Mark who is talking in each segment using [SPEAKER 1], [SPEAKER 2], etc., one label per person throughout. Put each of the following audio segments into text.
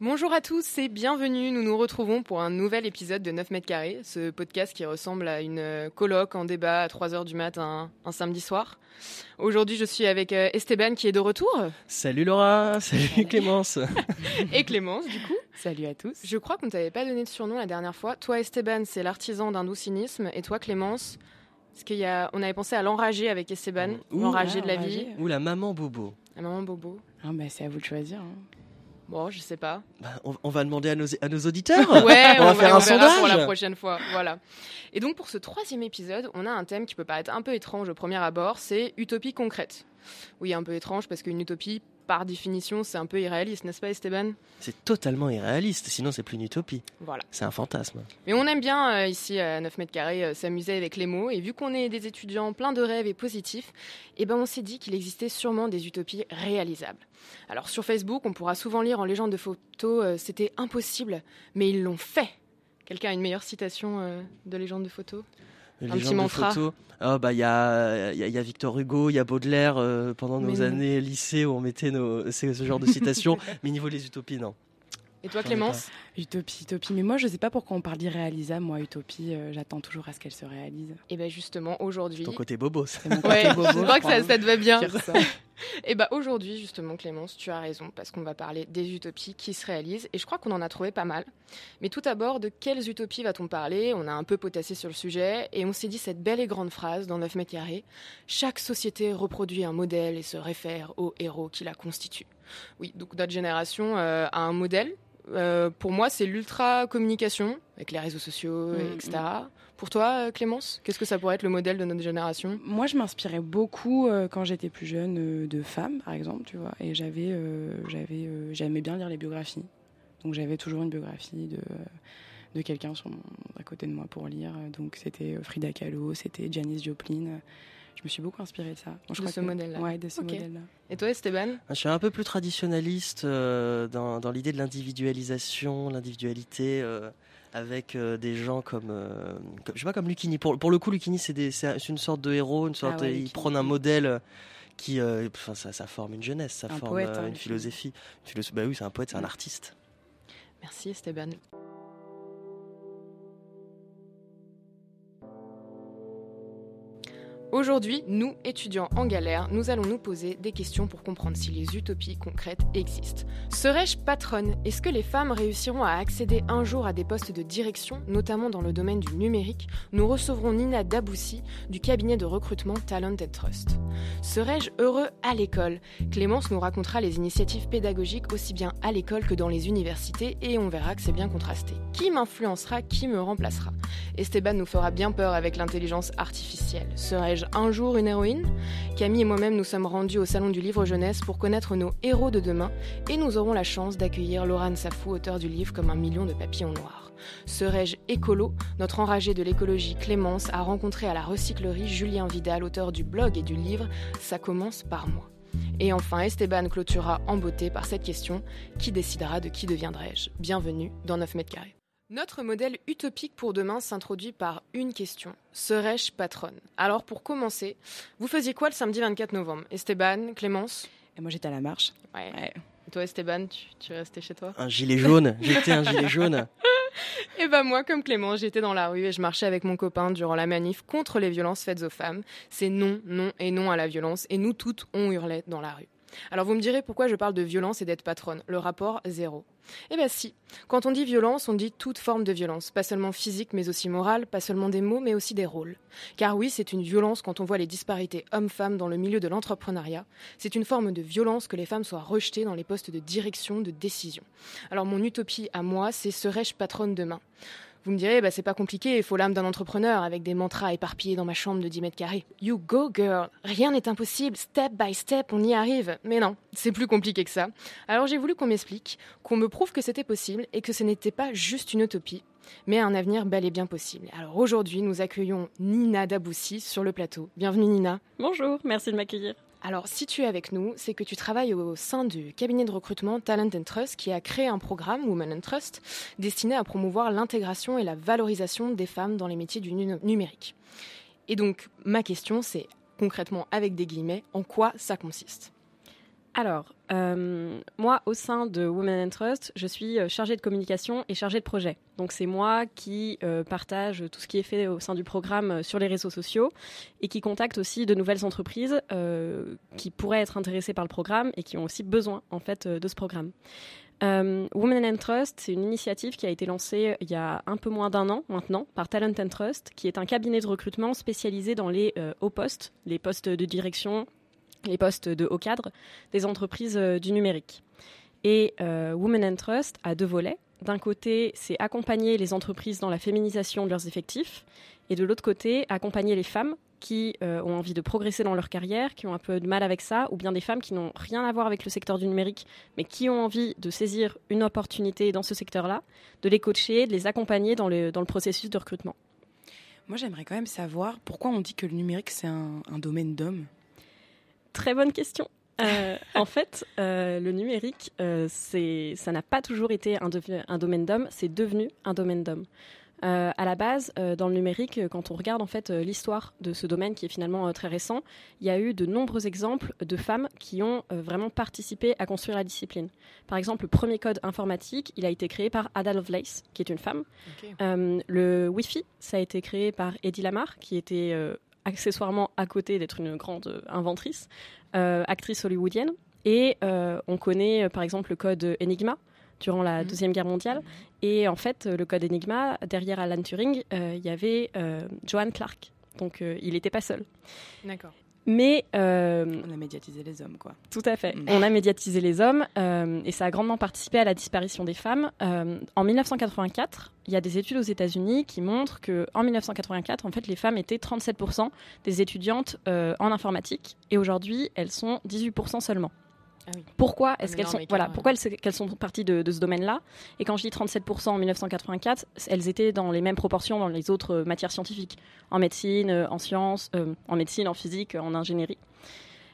[SPEAKER 1] Bonjour à tous et bienvenue. Nous nous retrouvons pour un nouvel épisode de 9 mètres carrés, ce podcast qui ressemble à une euh, colloque en débat à 3 heures du matin un samedi soir. Aujourd'hui, je suis avec euh, Esteban qui est de retour.
[SPEAKER 2] Salut Laura, salut Clémence.
[SPEAKER 1] et Clémence, du coup.
[SPEAKER 3] Salut à tous.
[SPEAKER 1] Je crois qu'on ne t'avait pas donné de surnom la dernière fois. Toi, Esteban, c'est l'artisan d'un doux cynisme. Et toi, Clémence, parce qu'il y a, on avait pensé à l'enragé avec Esteban, l'enragé de la vie.
[SPEAKER 2] Ou la maman bobo.
[SPEAKER 1] La maman bobo.
[SPEAKER 3] Ah bah, c'est à vous de choisir. hein.
[SPEAKER 1] Bon, je sais pas.
[SPEAKER 2] Bah, on, on va demander à nos, à nos auditeurs.
[SPEAKER 1] Ouais,
[SPEAKER 2] on, va faire un sondage.
[SPEAKER 1] pour la prochaine fois. Voilà. Et donc pour ce troisième épisode, on a un thème qui peut paraître un peu étrange au premier abord, c'est utopie concrète. Oui, un peu étrange parce qu'une utopie, par définition, c'est un peu irréaliste, n'est-ce pas, Esteban?
[SPEAKER 2] C'est totalement irréaliste, sinon c'est plus une utopie.
[SPEAKER 1] Voilà.
[SPEAKER 2] C'est un fantasme.
[SPEAKER 1] Mais on aime bien euh, ici à 9 mètres carrés euh, s'amuser avec les mots. Et vu qu'on est des étudiants pleins de rêves et positifs, eh ben on s'est dit qu'il existait sûrement des utopies réalisables. Alors sur Facebook, on pourra souvent lire en légende de photos euh, c'était impossible, mais ils l'ont fait. Quelqu'un a une meilleure citation euh, de légende de photos
[SPEAKER 2] Les
[SPEAKER 1] Un petit mantra.
[SPEAKER 2] photos. Ah, bah il y a, il y, a- il y a Victor Hugo, il y a Baudelaire euh, pendant
[SPEAKER 1] Mais
[SPEAKER 2] nos
[SPEAKER 1] non.
[SPEAKER 2] années lycée où on mettait nos, ce genre de citations. mais niveau des utopies, non.
[SPEAKER 1] Et toi, Clémence
[SPEAKER 3] Utopie, utopie. Mais moi, je sais pas pourquoi on parle d'irréalisable. Moi, utopie, euh, j'attends toujours à ce qu'elle se réalise.
[SPEAKER 1] Et bien justement, aujourd'hui...
[SPEAKER 2] Ton côté bobo. ça.
[SPEAKER 3] C'est mon côté
[SPEAKER 1] Ouais,
[SPEAKER 3] bobo,
[SPEAKER 1] je crois que ça te va bien. Et bah aujourd'hui, justement, Clémence, tu as raison, parce qu'on va parler des utopies qui se réalisent, et je crois qu'on en a trouvé pas mal. Mais tout d'abord, de quelles utopies va-t-on parler? On a un peu potassé sur le sujet, et on s'est dit cette belle et grande phrase dans 9 mètres carrés Chaque société reproduit un modèle et se réfère aux héros qui la constituent. Oui, donc notre génération euh, a un modèle. Euh, pour moi, c'est l'ultra-communication, avec les réseaux sociaux,
[SPEAKER 3] Mm,
[SPEAKER 1] etc. Pour toi, Clémence, qu'est-ce que ça pourrait être le modèle de notre génération?
[SPEAKER 3] Moi, je m'inspirais beaucoup euh, quand j'étais plus jeune euh, de femmes, par exemple, tu vois. Et j'avais, j'avais, j'aimais bien lire les biographies. Donc j'avais toujours une biographie de, de quelqu'un sur mon- à côté de moi pour lire. Donc c'était Frida Kahlo, c'était Janis Joplin. Je me suis beaucoup inspirée de ça. Donc, je
[SPEAKER 1] De
[SPEAKER 3] crois
[SPEAKER 1] ce
[SPEAKER 3] que-
[SPEAKER 1] modèle-là.
[SPEAKER 3] Ouais, de ce
[SPEAKER 1] Ok.
[SPEAKER 3] modèle-là.
[SPEAKER 1] Et toi, Esteban
[SPEAKER 2] Je suis un peu plus traditionnaliste euh, dans, dans l'idée de l'individualisation, l'individualité, euh, avec euh, des gens comme, euh, comme- je sais pas, comme Lucchini. Pour, pour le coup, Lucchini, c'est des- c'est c'est une sorte de héros, une sorte.
[SPEAKER 3] Ah ouais, Lucchini.
[SPEAKER 2] prennent un modèle qui, euh, enfin, ça, ça forme une jeunesse, ça
[SPEAKER 3] Un
[SPEAKER 2] forme
[SPEAKER 3] poète, hein,
[SPEAKER 2] une philosophie. Une bah oui, c'est un poète, c'est un
[SPEAKER 3] Mm.
[SPEAKER 2] artiste.
[SPEAKER 1] Merci, Esteban. Aujourd'hui, nous, étudiants en galère, nous allons nous poser des questions pour comprendre si les utopies concrètes existent. Serais-je patronne? Est-ce que les femmes réussiront à accéder un jour à des postes de direction, notamment dans le domaine du numérique? Nous recevrons Nina Daboussi du cabinet de recrutement Talented Trust. Serais-je heureux à l'école? Clémence nous racontera les initiatives pédagogiques aussi bien à l'école que dans les universités et on verra que c'est bien contrasté. Qui m'influencera? Qui me remplacera? Esteban nous fera bien peur avec l'intelligence artificielle. Serais-je un jour une héroïne? Camille et moi-même nous sommes rendus au Salon du Livre Jeunesse pour connaître nos héros de demain et nous aurons la chance d'accueillir Laurent Safou, auteur du livre Comme un million de papillons noirs. Serais-je écolo? Notre enragé de l'écologie Clémence a rencontré à la recyclerie Julien Vidal, auteur du blog et du livre Ça commence par moi. Et enfin, Esteban clôturera en beauté par cette question Qui décidera de qui deviendrai-je? Bienvenue dans 9 mètres carrés. Notre modèle utopique pour demain s'introduit par une question. Serais-je patronne? Alors pour commencer, vous faisiez quoi le samedi 24 novembre? Esteban, Clémence?
[SPEAKER 3] Et moi, j'étais à la marche.
[SPEAKER 1] Ouais.
[SPEAKER 3] Ouais.
[SPEAKER 1] Et toi Esteban, tu, tu es resté chez toi?
[SPEAKER 2] Un gilet jaune, j'étais un gilet jaune.
[SPEAKER 1] Et bah moi, comme Clément, j'étais dans la rue et je marchais avec mon copain durant la manif contre les violences faites aux femmes. C'est non, non et non à la violence. Et nous toutes, on hurlait dans la rue. Alors vous me direz pourquoi je parle de violence et d'être patronne? Le rapport zéro. Eh bien si. Quand on dit violence, on dit toute forme de violence. Pas seulement physique, mais aussi morale. Pas seulement des mots, mais aussi des rôles. Car oui, c'est une violence quand on voit les disparités hommes-femmes dans le milieu de l'entrepreneuriat. C'est une forme de violence que les femmes soient rejetées dans les postes de direction, de décision. Alors mon utopie à moi, c'est serais-je patronne demain? Vous me direz, bah, c'est pas compliqué, il faut l'âme d'un entrepreneur avec des mantras éparpillés dans ma chambre de 10 mètres carrés. You go girl, rien n'est impossible, step by step, on y arrive. Mais non, c'est plus compliqué que ça. Alors j'ai voulu qu'on m'explique, qu'on me prouve que c'était possible et que ce n'était pas juste une utopie, mais un avenir bel et bien possible. Alors aujourd'hui, nous accueillons Nina Daboussi sur le plateau. Bienvenue Nina.
[SPEAKER 4] Bonjour, merci de m'accueillir.
[SPEAKER 1] Alors, si tu es avec nous, c'est que tu travailles au sein du cabinet de recrutement Talent and Trust qui a créé un programme, Women and Trust, destiné à promouvoir l'intégration et la valorisation des femmes dans les métiers du numérique. Et donc, ma question, c'est concrètement, avec des guillemets, en quoi ça consiste?
[SPEAKER 4] Alors, euh, moi, au sein de Women and Trust, je suis euh, chargée de communication et chargée de projet. Donc, c'est moi qui euh, partage tout ce qui est fait au sein du programme sur les réseaux sociaux et qui contacte aussi de nouvelles entreprises qui pourraient être intéressées par le programme et qui ont aussi besoin, en fait, de ce programme. Women and Trust, c'est une initiative qui a été lancée il y a un peu moins d'un an maintenant par Talent and Trust, qui est un cabinet de recrutement spécialisé dans les hauts postes, les postes de direction, les postes de haut cadre des entreprises euh, du numérique. Et euh, Women and Trust a deux volets. D'un côté, c'est accompagner les entreprises dans la féminisation de leurs effectifs, et de l'autre côté, accompagner les femmes qui euh, ont envie de progresser dans leur carrière, qui ont un peu de mal avec ça, ou bien des femmes qui n'ont rien à voir avec le secteur du numérique, mais qui ont envie de saisir une opportunité dans ce secteur-là, de les coacher, de les accompagner dans le, dans le processus de recrutement.
[SPEAKER 3] Moi, j'aimerais quand même savoir pourquoi on dit que le numérique, c'est un domaine d'hommes?
[SPEAKER 4] Très bonne question. Euh, en fait, euh, le numérique, euh, ça n'a pas toujours été un, un domaine d'homme, c'est devenu un domaine d'homme. à la base, dans le numérique, quand on regarde en fait l'histoire de ce domaine qui est finalement très récent, il y a eu de nombreux exemples de femmes qui ont vraiment participé à construire la discipline. Par exemple, le premier code informatique, il a été créé par Ada Lovelace, qui est une femme. le Wi-Fi, ça a été créé par Eddie Lamar, qui était accessoirement à côté d'être une grande euh, inventrice, euh, actrice hollywoodienne. Et euh, on connaît par exemple le code Enigma durant la mhm. Deuxième Guerre mondiale. Et en fait, le code Enigma, derrière Alan Turing, il y avait Joan Clark. Donc il n'était pas seul.
[SPEAKER 1] D'accord.
[SPEAKER 4] Mais
[SPEAKER 3] euh, on a médiatisé les hommes, quoi.
[SPEAKER 4] Tout à fait. Mm. On a médiatisé les hommes euh, et ça a grandement participé à la disparition des femmes. Euh, en 1984, il y a des études aux États-Unis qui montrent que en 1984, en fait, les femmes étaient 37% des étudiantes en informatique et aujourd'hui, elles sont 18% seulement. Ah pourquoi est-ce qu'elles sont voilà pourquoi elles, sont parties de, ce domaine-là? Et quand je dis 37% en 1984, elles étaient dans les mêmes proportions dans les autres euh, matières scientifiques, en médecine, euh, en sciences, euh, en médecine, en physique, en ingénierie.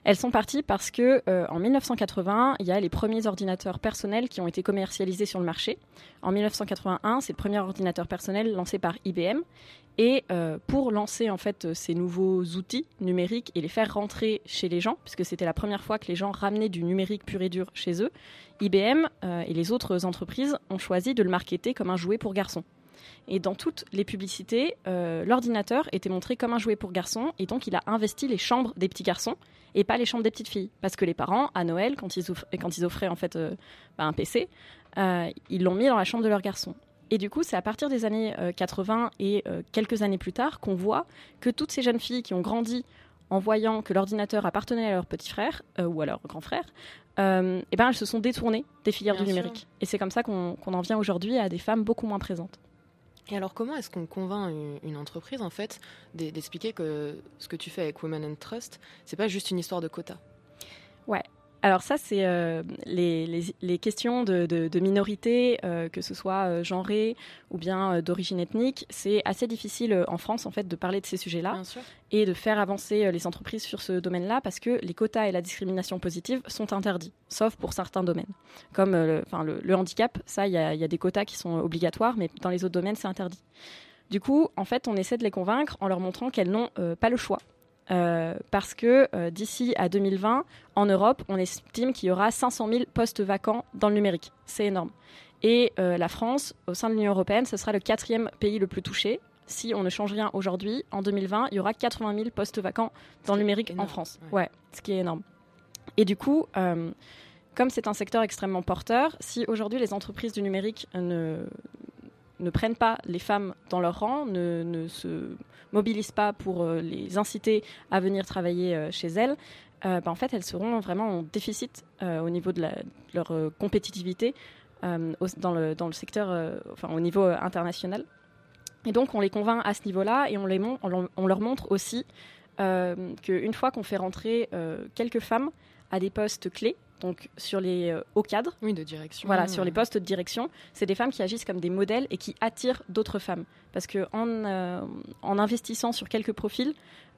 [SPEAKER 4] Elles sont parties parce que euh, en 1980, il y a les premiers ordinateurs personnels qui ont été commercialisés sur le marché. En 1981, c'est le premier ordinateur personnel lancé par IBM. Et euh, pour lancer en fait ces nouveaux outils numériques et les faire rentrer chez les gens, puisque c'était la première fois que les gens ramenaient du numérique pur et dur chez eux, IBM euh, et les autres entreprises ont choisi de le marketer comme un jouet pour garçons. Et dans toutes les publicités, l'ordinateur était montré comme un jouet pour garçons, et donc il a investi les chambres des petits garçons et pas les chambres des petites filles. Parce que les parents, à Noël, quand ils, offraient, quand ils offraient en fait euh, bah, un PC, euh, ils l'ont mis dans la chambre de leur garçon. Et du coup, c'est à partir des années 80 euh, et quelques années plus tard qu'on voit que toutes ces jeunes filles qui ont grandi en voyant que l'ordinateur appartenait à leur petit frère ou à leur grand frère, eh ben, elles se sont détournées des filières du numérique. Et c'est comme ça qu'on en vient aujourd'hui à des femmes beaucoup moins présentes.
[SPEAKER 1] Et alors, comment est-ce qu'on convainc une, entreprise, en fait, d'expliquer que ce que tu fais avec Women and Trust, c'est pas juste une histoire de quota
[SPEAKER 4] Ouais, alors ça, c'est euh, les, questions de, de, minorité, euh, que ce soit euh, genrée ou bien d'origine ethnique. C'est assez difficile en France, en fait, de parler de ces sujets-là et de faire avancer les entreprises sur ce domaine-là parce que les quotas et la discrimination positive sont interdits, sauf pour certains domaines. Comme le, le, handicap, ça, il y, a des quotas qui sont obligatoires, mais dans les autres domaines, c'est interdit. Du coup, en fait, on essaie de les convaincre en leur montrant qu'elles n'ont pas le choix euh, parce que euh, d'ici à 2020, en Europe, on estime qu'il y aura 500 000 postes vacants dans le numérique. C'est énorme. Et euh, la France, au sein de l'Union européenne, ce sera le quatrième pays le plus touché. Si on ne change rien aujourd'hui, en 2020, il y aura 80 000 postes vacants dans le numérique en France. Ouais. ce qui est énorme. Et du coup, comme c'est un secteur extrêmement porteur, si aujourd'hui les entreprises du numérique ne, ne prennent pas les femmes dans leur rang, ne, se mobilisent pas pour euh, les inciter à venir travailler euh, chez elles, euh, bah, en fait, elles seront vraiment en déficit au niveau de, leur compétitivité le, dans le secteur, enfin, au niveau international. Et donc, on les convainc à ce niveau-là et on, leur montre aussi qu'une fois qu'on fait rentrer quelques femmes à des postes clés, donc sur les euh, hauts cadres.
[SPEAKER 1] Oui, de direction.
[SPEAKER 4] Voilà, sur les postes de direction, c'est des femmes qui agissent comme des modèles et qui attirent d'autres femmes. Parce que en, en investissant sur quelques profils,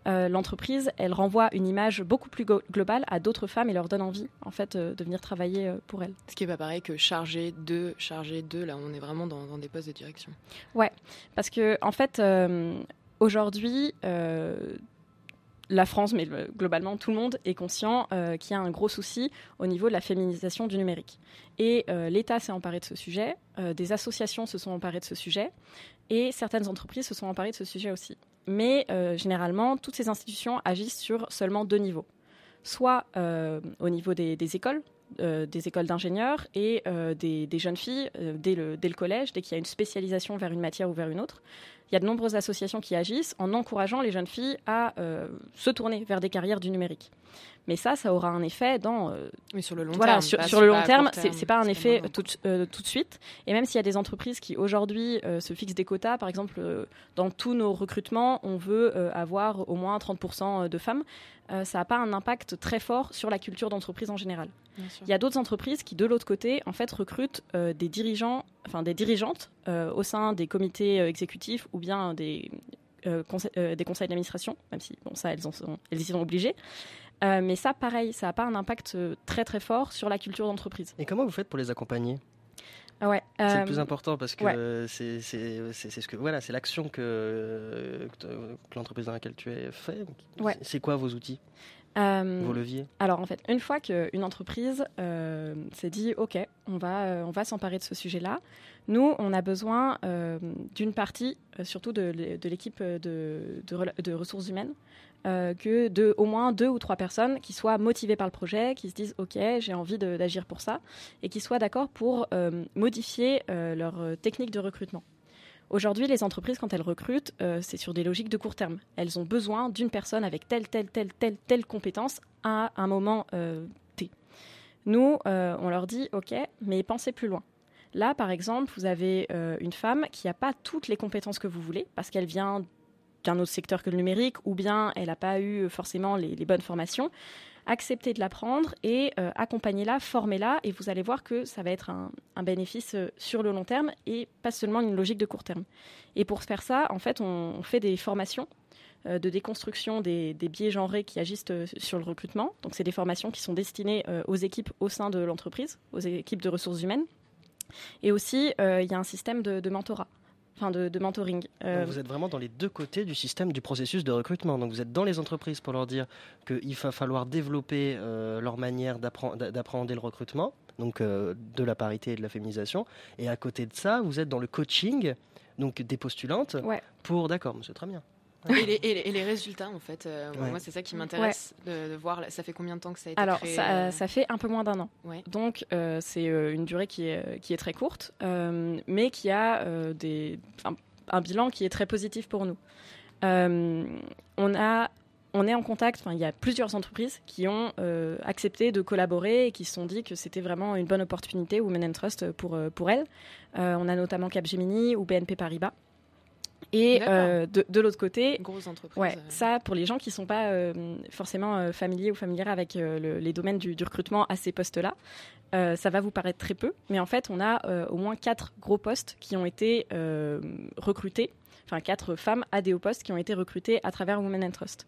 [SPEAKER 4] l'entreprise, elle renvoie une image beaucoup plus globale à d'autres femmes et leur donne envie, en fait, de venir travailler pour elles.
[SPEAKER 1] Ce qui n'est pas pareil que chargé de, chargé de, là, on est vraiment dans, dans des postes de direction.
[SPEAKER 4] Ouais, parce que, en fait, aujourd'hui, la France, mais globalement tout le monde est conscient euh, qu'il y a un gros souci au niveau de la féminisation du numérique. Et euh, l'État s'est emparé de ce sujet, euh, des associations se sont emparées de ce sujet, et certaines entreprises se sont emparées de ce sujet aussi. Mais généralement, toutes ces institutions agissent sur seulement deux niveaux. Soit au niveau des, écoles, des écoles d'ingénieurs et des, jeunes filles dès le collège, dès qu'il y a une spécialisation vers une matière ou vers une autre il y a de nombreuses associations qui agissent en encourageant les jeunes filles à euh, se tourner vers des carrières du numérique. Mais ça, ça aura un effet dans.
[SPEAKER 1] Euh, oui, sur le long
[SPEAKER 4] voilà,
[SPEAKER 1] terme.
[SPEAKER 4] Sur, sur le long terme, c'est pas un effet tout, euh, tout, de suite. Et même s'il y a des entreprises qui aujourd'hui se fixent des quotas, par exemple, dans tous nos recrutements, on veut avoir au moins 30% de femmes, ça n'a pas un impact très fort sur la culture d'entreprise en général. Il y a d'autres entreprises qui, de l'autre côté, en fait, recrutent des dirigeants, enfin des dirigeantes au sein des comités exécutifs ou bien des, des conseils d'administration, même si bon, ça, elles, en sont, elles y sont obligées. Euh, mais ça, pareil, ça n'a pas un impact euh, très très fort sur la culture d'entreprise.
[SPEAKER 2] Et comment vous faites pour les accompagner?
[SPEAKER 4] Ouais,
[SPEAKER 2] c'est le plus euh, important parce que c'est ce que voilà, c'est l'action que, que, l'entreprise dans laquelle tu es fait. C'est quoi vos outils? Vos leviers?
[SPEAKER 4] Alors en fait, une fois qu'une entreprise s'est dit OK, on va, on va s'emparer de ce sujet-là, nous, on a besoin d'une partie, surtout de, de l'équipe de, de, ressources humaines, euh, que de au moins deux ou trois personnes qui soient motivées par le projet, qui se disent ok j'ai envie d'agir pour ça et qui soient d'accord pour euh, modifier euh, leur technique de recrutement. Aujourd'hui, les entreprises, quand elles recrutent, c'est sur des logiques de court terme. Elles ont besoin d'une personne avec telle, telle, telle, telle, telle compétence à un moment T. Nous, on leur dit, OK, mais pensez plus loin. Là, par exemple, vous avez une femme qui n'a pas toutes les compétences que vous voulez, parce qu'elle vient d'un autre secteur que le numérique, ou bien elle n'a pas eu forcément les, bonnes formations, acceptez de l'apprendre et euh, accompagnez-la, formez-la, et vous allez voir que ça va être un, bénéfice euh, sur le long terme et pas seulement une logique de court terme. Et pour faire ça, en fait, on, fait des formations euh, de déconstruction des, biais genrés qui agissent sur le recrutement. Donc, c'est des formations qui sont destinées aux équipes au sein de l'entreprise, aux équipes de ressources humaines. Et aussi, il y a un système de mentorat enfin de, mentoring.
[SPEAKER 2] Euh, vous êtes vraiment dans les deux côtés du système du processus de recrutement. Donc vous êtes dans les entreprises pour leur dire qu'il va falloir développer euh, leur manière d'appréhender le recrutement, donc euh, de la parité et de la féminisation. Et à côté de ça, vous êtes dans le coaching, donc des postulantes, pour d'accord, monsieur, très bien.
[SPEAKER 1] Et les, résultats, en fait, euh, moi, c'est ça qui m'intéresse de, voir. Ça fait combien de temps que ça a été
[SPEAKER 4] Alors,
[SPEAKER 1] créé
[SPEAKER 4] ça, euh ça, fait un peu moins d'un an. Donc, euh, c'est une durée qui est, qui est très courte, mais qui a des, un bilan qui est très positif pour nous. on a on est en contact, il y a plusieurs entreprises qui ont accepté de collaborer et qui se sont dit que c'était vraiment une bonne opportunité, Women and Trust, pour, pour elles. on a notamment Capgemini ou BNP Paribas et euh, de, de l'autre côté, Ouais, euh. ça pour les gens qui sont pas euh, forcément familiers ou familières avec les domaines du, recrutement à ces postes-là, ça va vous paraître très peu, mais en fait on a au moins quatre gros postes qui ont été recrutés, enfin quatre femmes à des hauts postes qui ont été recrutées à travers Women and Trust.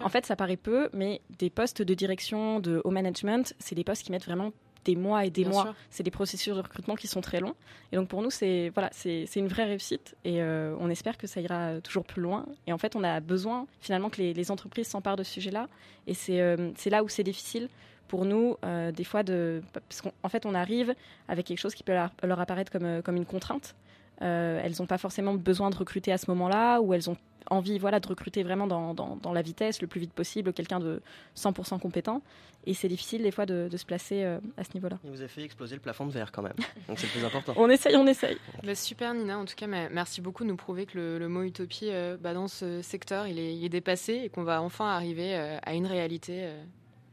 [SPEAKER 4] En fait ça paraît peu, mais des postes de direction, de haut management, c'est des postes qui mettent vraiment des mois et des mois. C'est des processus de recrutement qui sont très longs. Et donc pour nous, c'est voilà, c'est une vraie réussite et euh, on espère que ça ira toujours plus loin. Et en fait, on a besoin finalement que les, entreprises s'emparent de ce sujet-là. Et euh, c'est là où c'est difficile pour nous, euh, des fois, de, parce qu'en fait, on arrive avec quelque chose qui peut leur, apparaître comme, comme une contrainte. elles n'ont pas forcément besoin de recruter à ce moment-là, ou elles ont envie voilà, de recruter vraiment dans, dans, la vitesse, le plus vite possible, quelqu'un de 100% compétent. Et c'est difficile des fois de, de se placer euh, à ce niveau-là.
[SPEAKER 2] vous avez fait exploser le plafond de verre quand même, donc c'est le plus important.
[SPEAKER 4] on essaye, on essaye.
[SPEAKER 1] Bah, super Nina, en tout cas merci beaucoup de nous prouver que le, mot utopie euh, bah, dans ce secteur il est, dépassé et qu'on va enfin arriver euh, à une réalité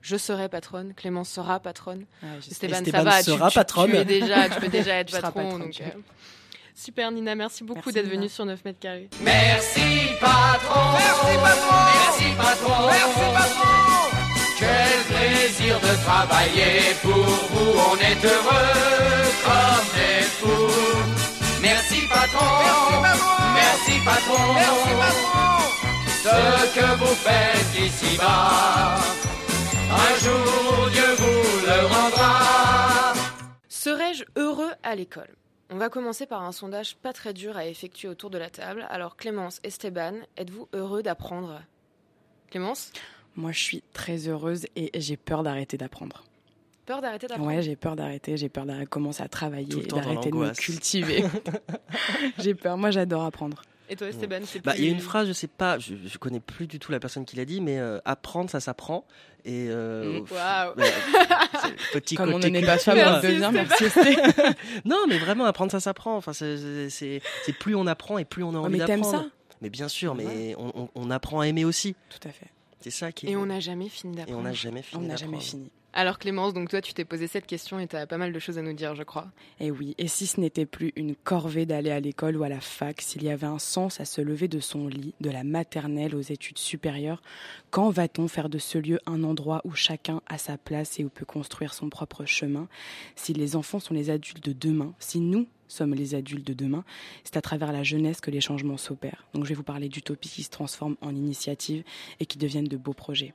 [SPEAKER 1] je serai patronne, Clémence sera patronne,
[SPEAKER 2] Stéphane, ça va, sera tu, patronne.
[SPEAKER 1] Tu, es déjà, tu peux déjà être patron. donc, Super Nina, merci beaucoup
[SPEAKER 3] Merci,
[SPEAKER 1] d'être venue sur 9 mètres carrés.
[SPEAKER 5] Merci patron. Merci patron. Merci patron. Merci patron. Quel plaisir de travailler pour vous. On est heureux comme des fous. Merci patron. Merci patron. Merci patron. Ce que vous faites ici-bas Un jour Dieu vous le rendra.
[SPEAKER 1] Serais-je heureux à l'école? On va commencer par un sondage pas très dur à effectuer autour de la table. Alors Clémence, Esteban, êtes-vous heureux d'apprendre? Clémence?
[SPEAKER 3] Moi, je suis très heureuse et j'ai peur d'arrêter d'apprendre.
[SPEAKER 1] Peur d'arrêter d'apprendre?
[SPEAKER 3] Ouais, j'ai peur d'arrêter, j'ai peur de commencer à travailler, d'arrêter de me cultiver. j'ai peur. Moi, j'adore apprendre.
[SPEAKER 1] Et toi Esteban, c'est
[SPEAKER 2] Bah,
[SPEAKER 1] plus...
[SPEAKER 2] il y a une phrase, je sais pas, je, je connais plus du tout la personne qui l'a dit, mais euh, apprendre, ça s'apprend. Et euh,
[SPEAKER 3] Mm.
[SPEAKER 2] le petit
[SPEAKER 3] Comme
[SPEAKER 2] côté
[SPEAKER 3] n'en est pas femme, on le
[SPEAKER 1] Merci.
[SPEAKER 2] Non, mais vraiment, apprendre, ça s'apprend. Enfin, c'est- plus on apprend et plus on a
[SPEAKER 3] Oh,
[SPEAKER 2] envie
[SPEAKER 3] mais t'aimes
[SPEAKER 2] d'apprendre.
[SPEAKER 3] ça
[SPEAKER 2] Mais bien sûr, mais
[SPEAKER 3] Ouais.
[SPEAKER 2] on, on- on apprend à aimer aussi.
[SPEAKER 3] Tout à fait.
[SPEAKER 2] C'est ça qui est.
[SPEAKER 1] Et on n'a jamais fini
[SPEAKER 2] Et
[SPEAKER 1] d'apprendre.
[SPEAKER 2] on n'a jamais fini.
[SPEAKER 3] On n'a jamais fini.
[SPEAKER 1] Alors Clémence, donc toi tu t'es posé cette question et tu as pas mal de choses à nous dire, je crois.
[SPEAKER 3] Et oui, et si ce n'était plus une corvée d'aller à l'école ou à la fac, s'il y avait un sens à se lever de son lit, de la maternelle aux études supérieures, quand va-t-on faire de ce lieu un endroit où chacun a sa place et où peut construire son propre chemin? Si les enfants sont les adultes de demain, si nous sommes les adultes de demain, c'est à travers la jeunesse que les changements s'opèrent. Donc je vais vous parler d'utopies qui se transforment en initiatives et qui deviennent de beaux projets.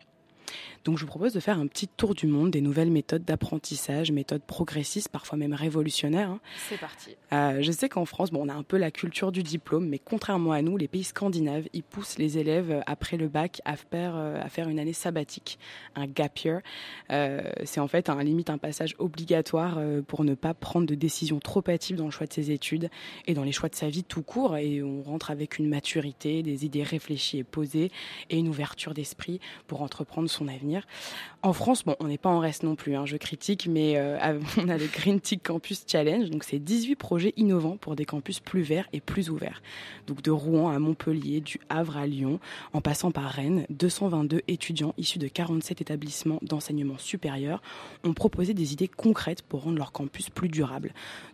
[SPEAKER 3] Donc je vous propose de faire un petit tour du monde des nouvelles méthodes d'apprentissage, méthodes progressistes, parfois même révolutionnaires. hein.
[SPEAKER 1] C'est parti.
[SPEAKER 3] Euh, je sais qu'en France, bon, on a un peu la culture du diplôme, mais contrairement à nous, les pays scandinaves, ils poussent les élèves euh, après le bac à faire, euh, à faire une année sabbatique, un gap year. Euh, c'est en fait un limite un passage obligatoire pour ne pas prendre de décisions trop hâtives dans le choix de ses études et dans les choix de sa vie tout court. Et on rentre avec une maturité, des idées réfléchies et posées et une ouverture d'esprit pour entreprendre son En France, on n'est pas en reste non plus. hein, je critique, mais euh, on a le Green Tick Campus Challenge. Donc, c'est 18 projets innovants pour des campus plus verts et plus ouverts. Donc, de Rouen à Montpellier, du Havre à Lyon, en passant par Rennes, 222 étudiants issus de 47 établissements d'enseignement supérieur ont proposé des idées concrètes pour rendre leur campus plus durable.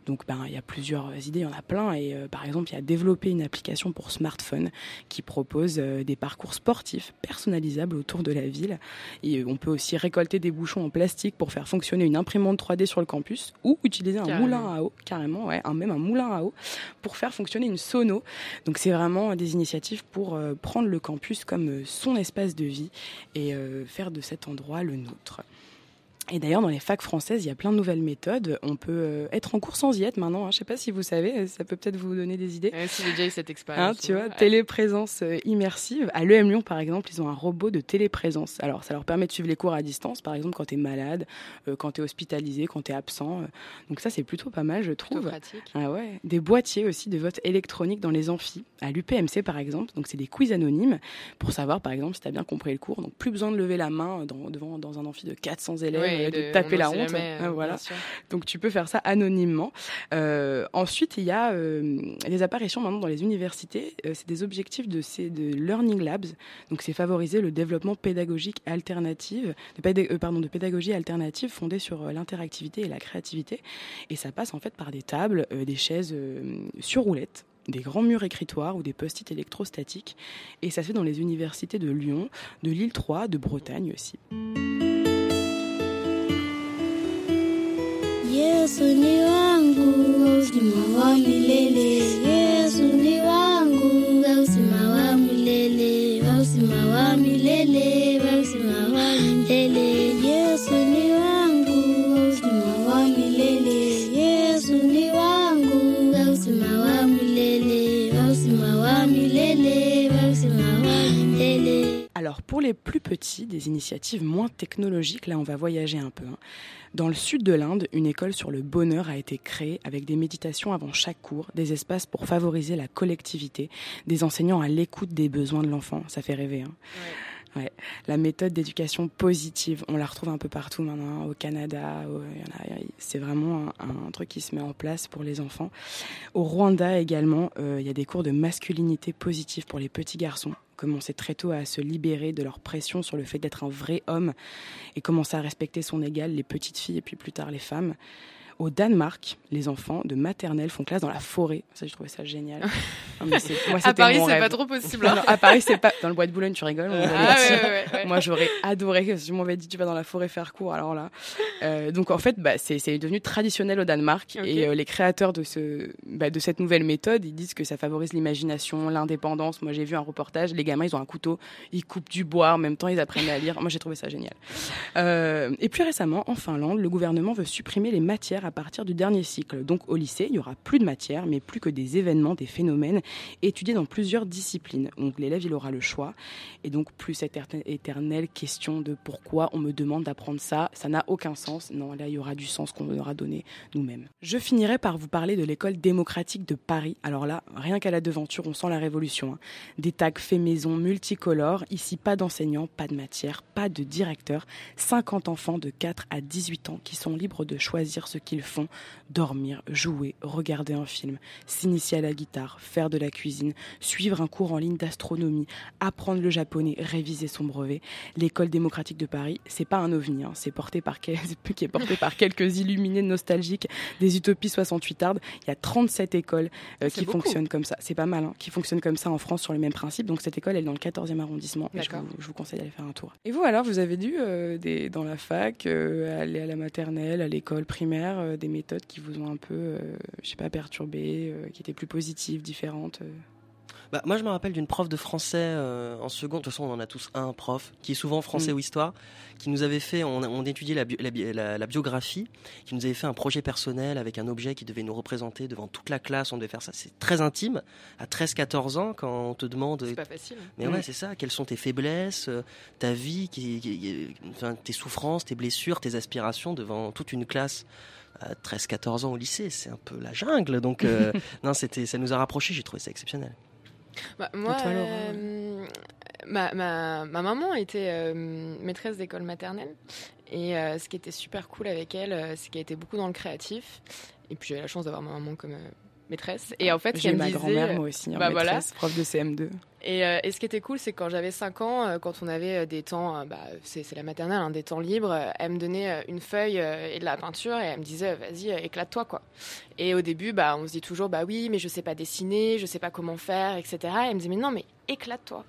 [SPEAKER 3] Donc, ben, il y a plusieurs idées, il y en a plein. Et euh, par exemple, il y a développé une application pour smartphone qui propose euh, des parcours sportifs personnalisables autour de la ville. Et on peut aussi récolter des bouchons en plastique pour faire fonctionner une imprimante 3D sur le campus ou utiliser un moulin à eau, carrément, ouais, même un moulin à eau, pour faire fonctionner une sono. Donc c'est vraiment des initiatives pour euh, prendre le campus comme euh, son espace de vie et euh, faire de cet endroit le nôtre. Et d'ailleurs, dans les facs françaises, il y a plein de nouvelles méthodes. On peut euh, être en cours sans y être maintenant. hein. Je ne sais pas si vous savez, ça peut peut-être vous donner des idées.
[SPEAKER 1] Ouais, si j'ai déjà eu cette
[SPEAKER 3] Hein,
[SPEAKER 1] expérience.
[SPEAKER 3] tu vois,
[SPEAKER 1] ouais.
[SPEAKER 3] téléprésence euh, immersive. À l'EM Lyon, par exemple, ils ont un robot de téléprésence. Alors, ça leur permet de suivre les cours à distance, par exemple, quand tu es malade, euh, quand tu es hospitalisé, quand tu es absent. euh. Donc, ça, c'est plutôt pas mal, je
[SPEAKER 1] Plutôt
[SPEAKER 3] trouve.
[SPEAKER 1] pratique.
[SPEAKER 3] Ah ouais. Des boîtiers aussi de vote électronique dans les amphis. À l'UPMC, par exemple. Donc, c'est des quiz anonymes pour savoir, par exemple, si tu as bien compris le cours. Donc, plus besoin de lever la main dans, devant, dans un amphi de 400 élèves,
[SPEAKER 1] Ouais, de-
[SPEAKER 3] de, taper la honte.
[SPEAKER 1] jamais, euh,
[SPEAKER 3] voilà. Donc tu peux faire ça anonymement. Euh, ensuite, il y a euh, les apparitions maintenant dans les universités. C'est des objectifs de, ces, de Learning Labs. Donc c'est favoriser le développement pédagogique alternative, de, pardon, de pédagogie alternative fondée sur l'interactivité et la créativité. Et ça passe en fait par des tables, des chaises sur roulettes des grands murs écritoires ou des post-it électrostatiques. Et ça se fait dans les universités de Lyon, de l'île 3, de Bretagne aussi.
[SPEAKER 6] usoni wangu, ukimwawa milele.
[SPEAKER 3] Alors pour les plus petits, des initiatives moins technologiques, là on va voyager un peu. hein. Dans le sud de l'Inde, une école sur le bonheur a été créée avec des méditations avant chaque cours, des espaces pour favoriser la collectivité, des enseignants à l'écoute des besoins de l'enfant. Ça fait rêver. hein. La méthode d'éducation positive, on la retrouve un peu partout maintenant, au Canada. C'est vraiment un, un truc qui se met en place pour les enfants. Au Rwanda également, euh, il y a des cours de masculinité positive pour les petits garçons. Commencer très tôt à se libérer de leur pression sur le fait d'être un vrai homme et commencer à respecter son égal, les petites filles et puis plus tard les femmes. Au Danemark, les enfants de maternelle font classe dans la forêt. Ça, j'ai trouvé ça génial. Non, mais c'est- moi,
[SPEAKER 1] À Paris, c'est pas trop possible. hein.
[SPEAKER 3] Non, à Paris, c'est pas. Dans le bois de Boulogne, tu rigoles.
[SPEAKER 1] Ah,
[SPEAKER 3] dire.
[SPEAKER 1] ouais, ouais, ouais.
[SPEAKER 3] Moi, j'aurais adoré que si on m'avait dit tu vas dans la forêt faire cours. Alors là, Euh, donc en fait, bah, c'est devenu traditionnel au Danemark et euh, les créateurs de ce bah, de cette nouvelle méthode, ils disent que ça favorise l'imagination, l'indépendance. Moi, j'ai vu un reportage. Les gamins, ils ont un couteau, ils coupent du bois. En même temps, ils apprennent à lire. Moi, j'ai trouvé ça génial. Euh, et plus récemment, en Finlande, le gouvernement veut supprimer les matières à partir du dernier cycle. Donc au lycée, il y aura plus de matières, mais plus que des événements, des phénomènes étudiés dans plusieurs disciplines. Donc l'élève, il aura le choix. Et donc plus cette éter- éternelle question de pourquoi on me demande d'apprendre ça, ça n'a aucun sens. Non, là, il y aura du sens qu'on aura donné nous-mêmes. Je finirai par vous parler de l'école démocratique de Paris. Alors là, rien qu'à la devanture, on sent la révolution. hein. Des tags faits maison multicolores. Ici, pas d'enseignants, pas de matière, pas de directeur. 50 enfants de 4 à 18 ans qui sont libres de choisir ce qu'ils font, dormir, jouer, regarder un film, s'initier à la guitare, faire de la cuisine, suivre un cours en ligne d'astronomie, apprendre le japonais, réviser son brevet. L'école démocratique de Paris, c'est pas un ovni, hein, c'est porté par quel- qui est porté par quelques illuminés nostalgiques des utopies 68 ardes. Il y a 37 écoles euh, qui
[SPEAKER 1] beaucoup.
[SPEAKER 3] fonctionnent comme ça. C'est pas mal, hein, qui fonctionnent comme ça en France sur les mêmes principes. Donc cette école, elle est dans le 14e arrondissement. Et je, vous, je vous conseille d'aller faire un tour. Et vous alors, vous avez dû euh, des, dans la fac euh, aller à la maternelle, à l'école primaire, euh, des méthodes qui vous ont un peu, euh, je sais pas, perturbé, euh, qui étaient plus positives, différentes. euh.
[SPEAKER 2] Bah, moi, je me rappelle d'une prof de français euh, en seconde. De toute façon, on en a tous un prof qui est souvent français
[SPEAKER 3] Mm.
[SPEAKER 2] ou histoire, qui nous avait fait. On, a- on étudiait la, bio- la bi- la- la biographie, qui nous avait fait un projet personnel avec un objet qui devait nous représenter devant toute la classe. On devait faire ça. C'est très intime. À 13-14 ans, quand on te demande.
[SPEAKER 1] C'est pas facile.
[SPEAKER 2] Mais
[SPEAKER 3] Mm.
[SPEAKER 2] ouais, c'est ça. Quelles sont tes faiblesses, euh, ta vie, qui, qui- enfin, tes souffrances, tes blessures, tes aspirations devant toute une classe? 13-14 ans au lycée. C'est un peu la jungle. Donc, euh, non, c'était, ça nous a rapprochés. J'ai trouvé ça exceptionnel.
[SPEAKER 1] Bah, moi,
[SPEAKER 3] toi,
[SPEAKER 1] euh, ma, ma, ma maman était euh, maîtresse d'école maternelle. Et euh, ce qui était super cool avec elle, euh, c'est qu'elle était beaucoup dans le créatif. Et puis j'avais la chance d'avoir ma maman comme euh, maîtresse. Et en fait, ce
[SPEAKER 3] J'ai eu ma
[SPEAKER 1] disait,
[SPEAKER 3] grand-mère, moi aussi, hein,
[SPEAKER 1] bah voilà.
[SPEAKER 3] maîtresse, prof de CM2.
[SPEAKER 1] Et, euh, et ce qui était cool, c'est que quand j'avais 5 ans, euh, quand on avait euh, des temps, euh, bah, c'est la maternelle, hein, des temps libres, elle me donnait une feuille et de la peinture et elle me disait, vas-y, éclate-toi, quoi. Et au début, bah, on se dit toujours, bah oui, mais je sais pas dessiner, je sais pas comment faire, etc. Et elle me disait, mais non, mais éclate-toi.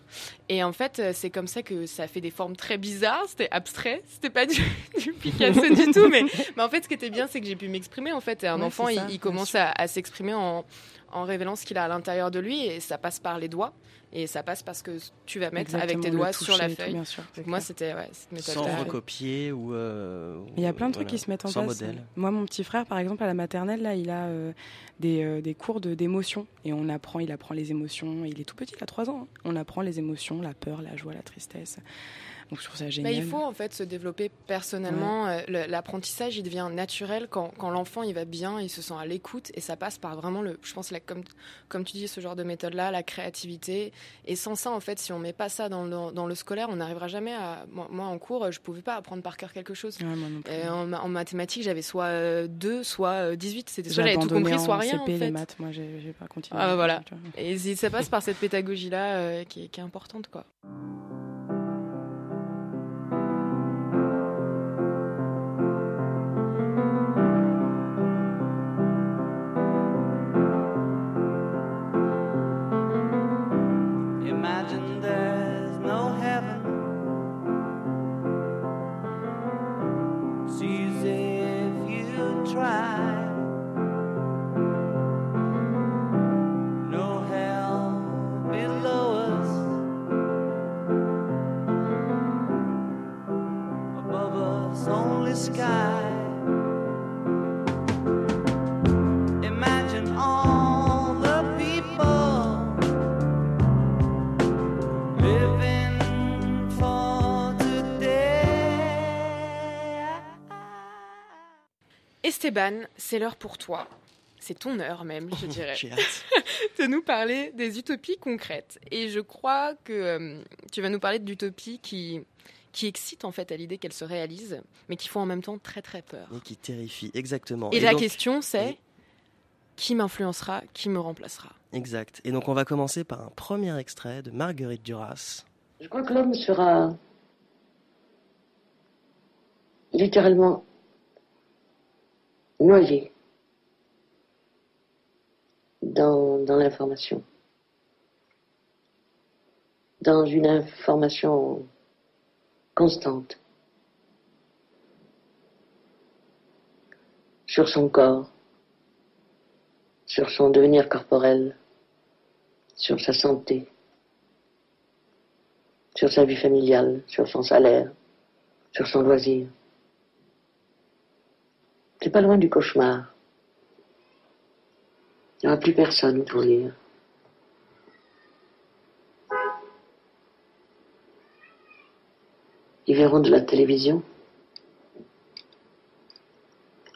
[SPEAKER 1] Et en fait, c'est comme ça que ça fait des formes très bizarres, c'était abstrait, c'était pas du, du Picasso du tout, mais, mais en fait, ce qui était bien, c'est que j'ai pu m'exprimer, en fait. Et un
[SPEAKER 3] Ouais,
[SPEAKER 1] enfant, il, commence à, à s'exprimer en, en révélant ce qu'il a à l'intérieur de lui et ça passe par les doigts et ça passe parce que tu vas mettre avec tes doigts
[SPEAKER 3] toucher
[SPEAKER 1] sur la
[SPEAKER 3] et tout,
[SPEAKER 1] feuille.
[SPEAKER 3] bien sûr,
[SPEAKER 1] moi, c'était ouais, cette
[SPEAKER 2] Sans recopier ou. euh,
[SPEAKER 3] Il y a
[SPEAKER 2] ou,
[SPEAKER 3] plein de trucs qui se mettent en
[SPEAKER 2] sans
[SPEAKER 3] place.
[SPEAKER 2] modèle.
[SPEAKER 3] Moi, mon petit frère, par exemple, à la maternelle, là, il a euh, des, euh, des cours de- d'émotions. Et on apprend, il apprend les émotions. Il est tout petit, il a 3 ans. hein. On apprend les émotions, la peur, la joie, la tristesse. Donc, je trouve ça
[SPEAKER 1] Bah,
[SPEAKER 3] génial.
[SPEAKER 1] il faut en fait se développer personnellement. Euh, L'apprentissage, il devient naturel quand, quand l'enfant il va bien, il se sent à l'écoute et ça passe par vraiment le, je pense, la, comme, comme tu dis, ce genre de méthode-là, la créativité. Et sans ça, en fait, si on met pas ça dans le, dans le scolaire, on n'arrivera jamais à. Moi, moi, en cours, je pouvais pas apprendre par cœur quelque chose.
[SPEAKER 3] Ouais, moi non plus.
[SPEAKER 1] Et en, ma- en mathématiques, j'avais soit 2, soit 18. C'était soit j'avais tout compris, soit
[SPEAKER 3] en
[SPEAKER 1] rien.
[SPEAKER 3] CP,
[SPEAKER 1] en fait.
[SPEAKER 3] les maths. Moi, j'ai pas continué.
[SPEAKER 1] Ah, voilà.
[SPEAKER 3] Tu vois.
[SPEAKER 1] Et ça passe par cette pédagogie-là euh, qui, est- qui est importante, quoi. Esteban, c'est l'heure pour toi. C'est ton heure même, je dirais.
[SPEAKER 2] J'ai hâte.
[SPEAKER 1] de nous parler des utopies concrètes. Et je crois que euh, tu vas nous parler d'utopies qui, qui excitent en fait à l'idée qu'elles se réalisent, mais qui font en même temps très très peur.
[SPEAKER 2] Et qui terrifie, exactement.
[SPEAKER 1] Et, la
[SPEAKER 2] donc-
[SPEAKER 1] question c'est qui m'influencera, qui me remplacera?
[SPEAKER 2] Exact. Et donc, on va commencer par un premier extrait de Marguerite Duras.
[SPEAKER 7] Je crois que l'homme sera littéralement noyé dans, dans l'information, dans une information constante sur son corps, sur son devenir corporel, sur sa santé, sur sa vie familiale, sur son salaire, sur son loisir. C'est pas loin du cauchemar. Il n'y aura plus personne pour lire. Ils verront de la télévision.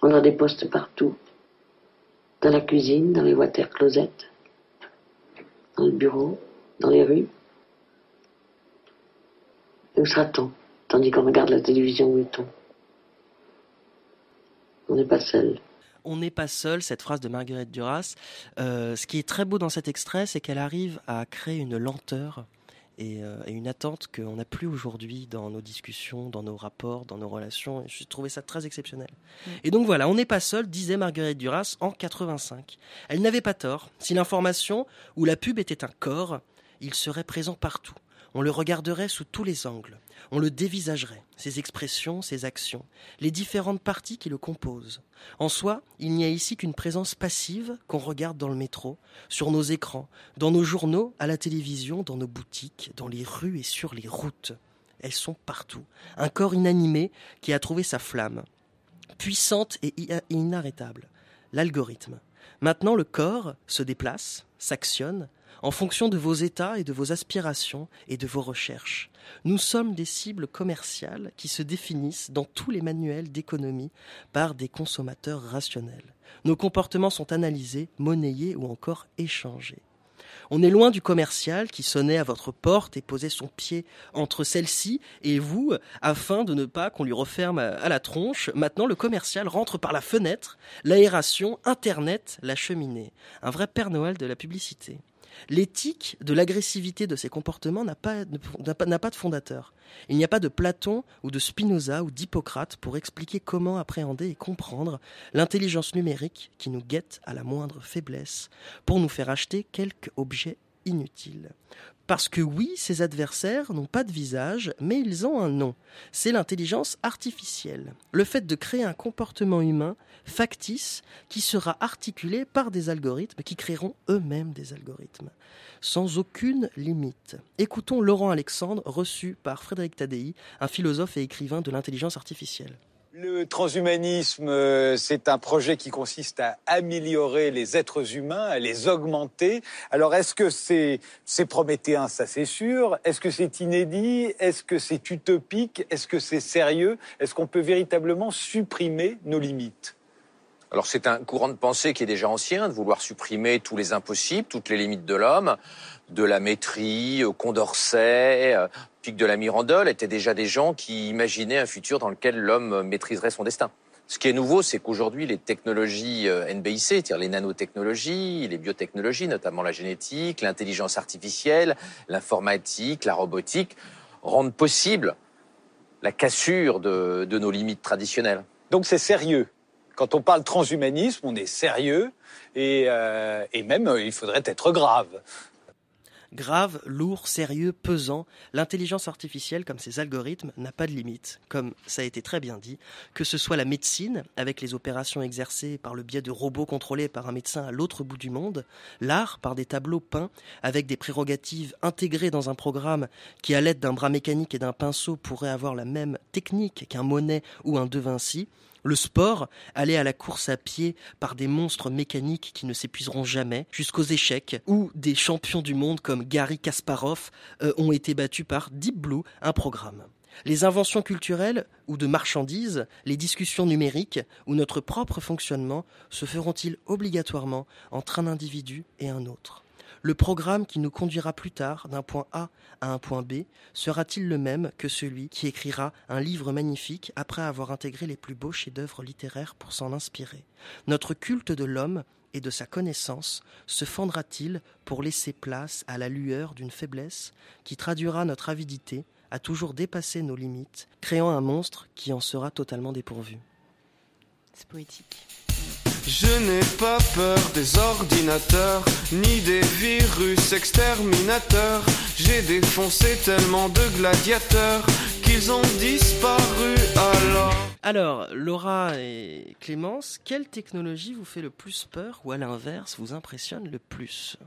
[SPEAKER 7] On a des postes partout. Dans la cuisine, dans les water closets, dans le bureau, dans les rues. Et où sera-t-on Tandis qu'on regarde la télévision, où est-on? On n'est pas seul.
[SPEAKER 2] On n'est pas seul, cette phrase de Marguerite Duras. Euh, ce qui est très beau dans cet extrait, c'est qu'elle arrive à créer une lenteur et, euh, et une attente qu'on n'a plus aujourd'hui dans nos discussions, dans nos rapports, dans nos relations. Et J'ai trouvé ça très exceptionnel. Et donc voilà, on n'est pas seul, disait Marguerite Duras en 85. Elle n'avait pas tort. Si l'information ou la pub était un corps, il serait présent partout. On le regarderait sous tous les angles. On le dévisagerait, ses expressions, ses actions, les différentes parties qui le composent. En soi, il n'y a ici qu'une présence passive qu'on regarde dans le métro, sur nos écrans, dans nos journaux, à la télévision, dans nos boutiques, dans les rues et sur les routes. Elles sont partout. Un corps inanimé qui a trouvé sa flamme, puissante et inarrêtable. L'algorithme. Maintenant, le corps se déplace, s'actionne, en fonction de vos états et de vos aspirations et de vos recherches. Nous sommes des cibles commerciales qui se définissent dans tous les manuels d'économie par des consommateurs rationnels. Nos comportements sont analysés, monnayés ou encore échangés. On est loin du commercial qui sonnait à votre porte et posait son pied entre celle-ci et vous afin de ne pas qu'on lui referme à la tronche. Maintenant, le commercial rentre par la fenêtre, l'aération, Internet, la cheminée. Un vrai Père Noël de la publicité. L'éthique de l'agressivité de ces comportements n'a pas, de fondateur. Il n'y a pas de Platon ou de Spinoza ou d'Hippocrate pour expliquer comment appréhender et comprendre l'intelligence numérique qui nous guette à la moindre faiblesse pour nous faire acheter quelque objet inutile. Parce que oui, ces adversaires n'ont pas de visage, mais ils ont un nom. C'est l'intelligence artificielle. Le fait de créer un comportement humain factice qui sera articulé par des algorithmes qui créeront eux-mêmes des algorithmes, sans aucune limite. Écoutons Laurent Alexandre, reçu par Frédéric Tadei, un philosophe et écrivain de l'intelligence artificielle.
[SPEAKER 8] Le transhumanisme, euh, c'est un projet qui consiste à améliorer les êtres humains, à les augmenter. Alors, est-ce que c'est c'est prométhéen, ça c'est sûr. Est-ce que c'est inédit? Est-ce que c'est utopique? Est-ce que c'est sérieux? Est-ce qu'on peut véritablement supprimer nos limites?
[SPEAKER 9] Alors c'est un courant de pensée qui est déjà ancien, de vouloir supprimer tous les impossibles, toutes les limites de l'homme, de la maîtrise, Condorcet, Pic de la Mirandole, étaient déjà des gens qui imaginaient un futur dans lequel l'homme maîtriserait son destin. Ce qui est nouveau, c'est qu'aujourd'hui, les technologies euh, NBIC, c'est-à-dire les nanotechnologies, les biotechnologies, notamment la génétique, l'intelligence artificielle, l'informatique, la robotique, rendent possible la cassure de, nos limites traditionnelles.
[SPEAKER 8] Donc c'est sérieux. Quand on parle transhumanisme, on est sérieux et, euh, même euh, il faudrait être grave.
[SPEAKER 2] Grave, lourd, sérieux, pesant, l'intelligence artificielle, comme ses algorithmes, n'a pas de limite. Comme ça a été très bien dit, que ce soit la médecine, avec les opérations exercées par le biais de robots contrôlés par un médecin à l'autre bout du monde, l'art, par des tableaux peints, avec des prérogatives intégrées dans un programme qui, à l'aide d'un bras mécanique et d'un pinceau, pourrait avoir la même technique qu'un Monet ou un De Vinci, le sport, aller à la course à pied par des monstres mécaniques qui ne s'épuiseront jamais, jusqu'aux échecs, où des champions du monde comme Gary Kasparov euh, ont été battus par Deep Blue, un programme. Les inventions culturelles ou de marchandises, les discussions numériques ou notre propre fonctionnement se feront-ils obligatoirement entre un individu et un autre? Le programme qui nous conduira plus tard d'un point A à un point B sera-t-il le même que celui qui écrira un livre magnifique après avoir intégré les plus beaux chefs-d'œuvre littéraires pour s'en inspirer? Notre culte de l'homme et de sa connaissance se fendra-t-il pour laisser place à la lueur d'une faiblesse qui traduira notre avidité à toujours dépasser nos limites, créant un monstre qui en sera totalement dépourvu?
[SPEAKER 3] C'est poétique.
[SPEAKER 10] Je n'ai pas peur des ordinateurs, ni des virus exterminateurs. J'ai défoncé tellement de gladiateurs qu'ils ont disparu alors.
[SPEAKER 2] Alors, Laura et Clémence, quelle technologie vous fait le plus peur ou à l'inverse vous impressionne le plus?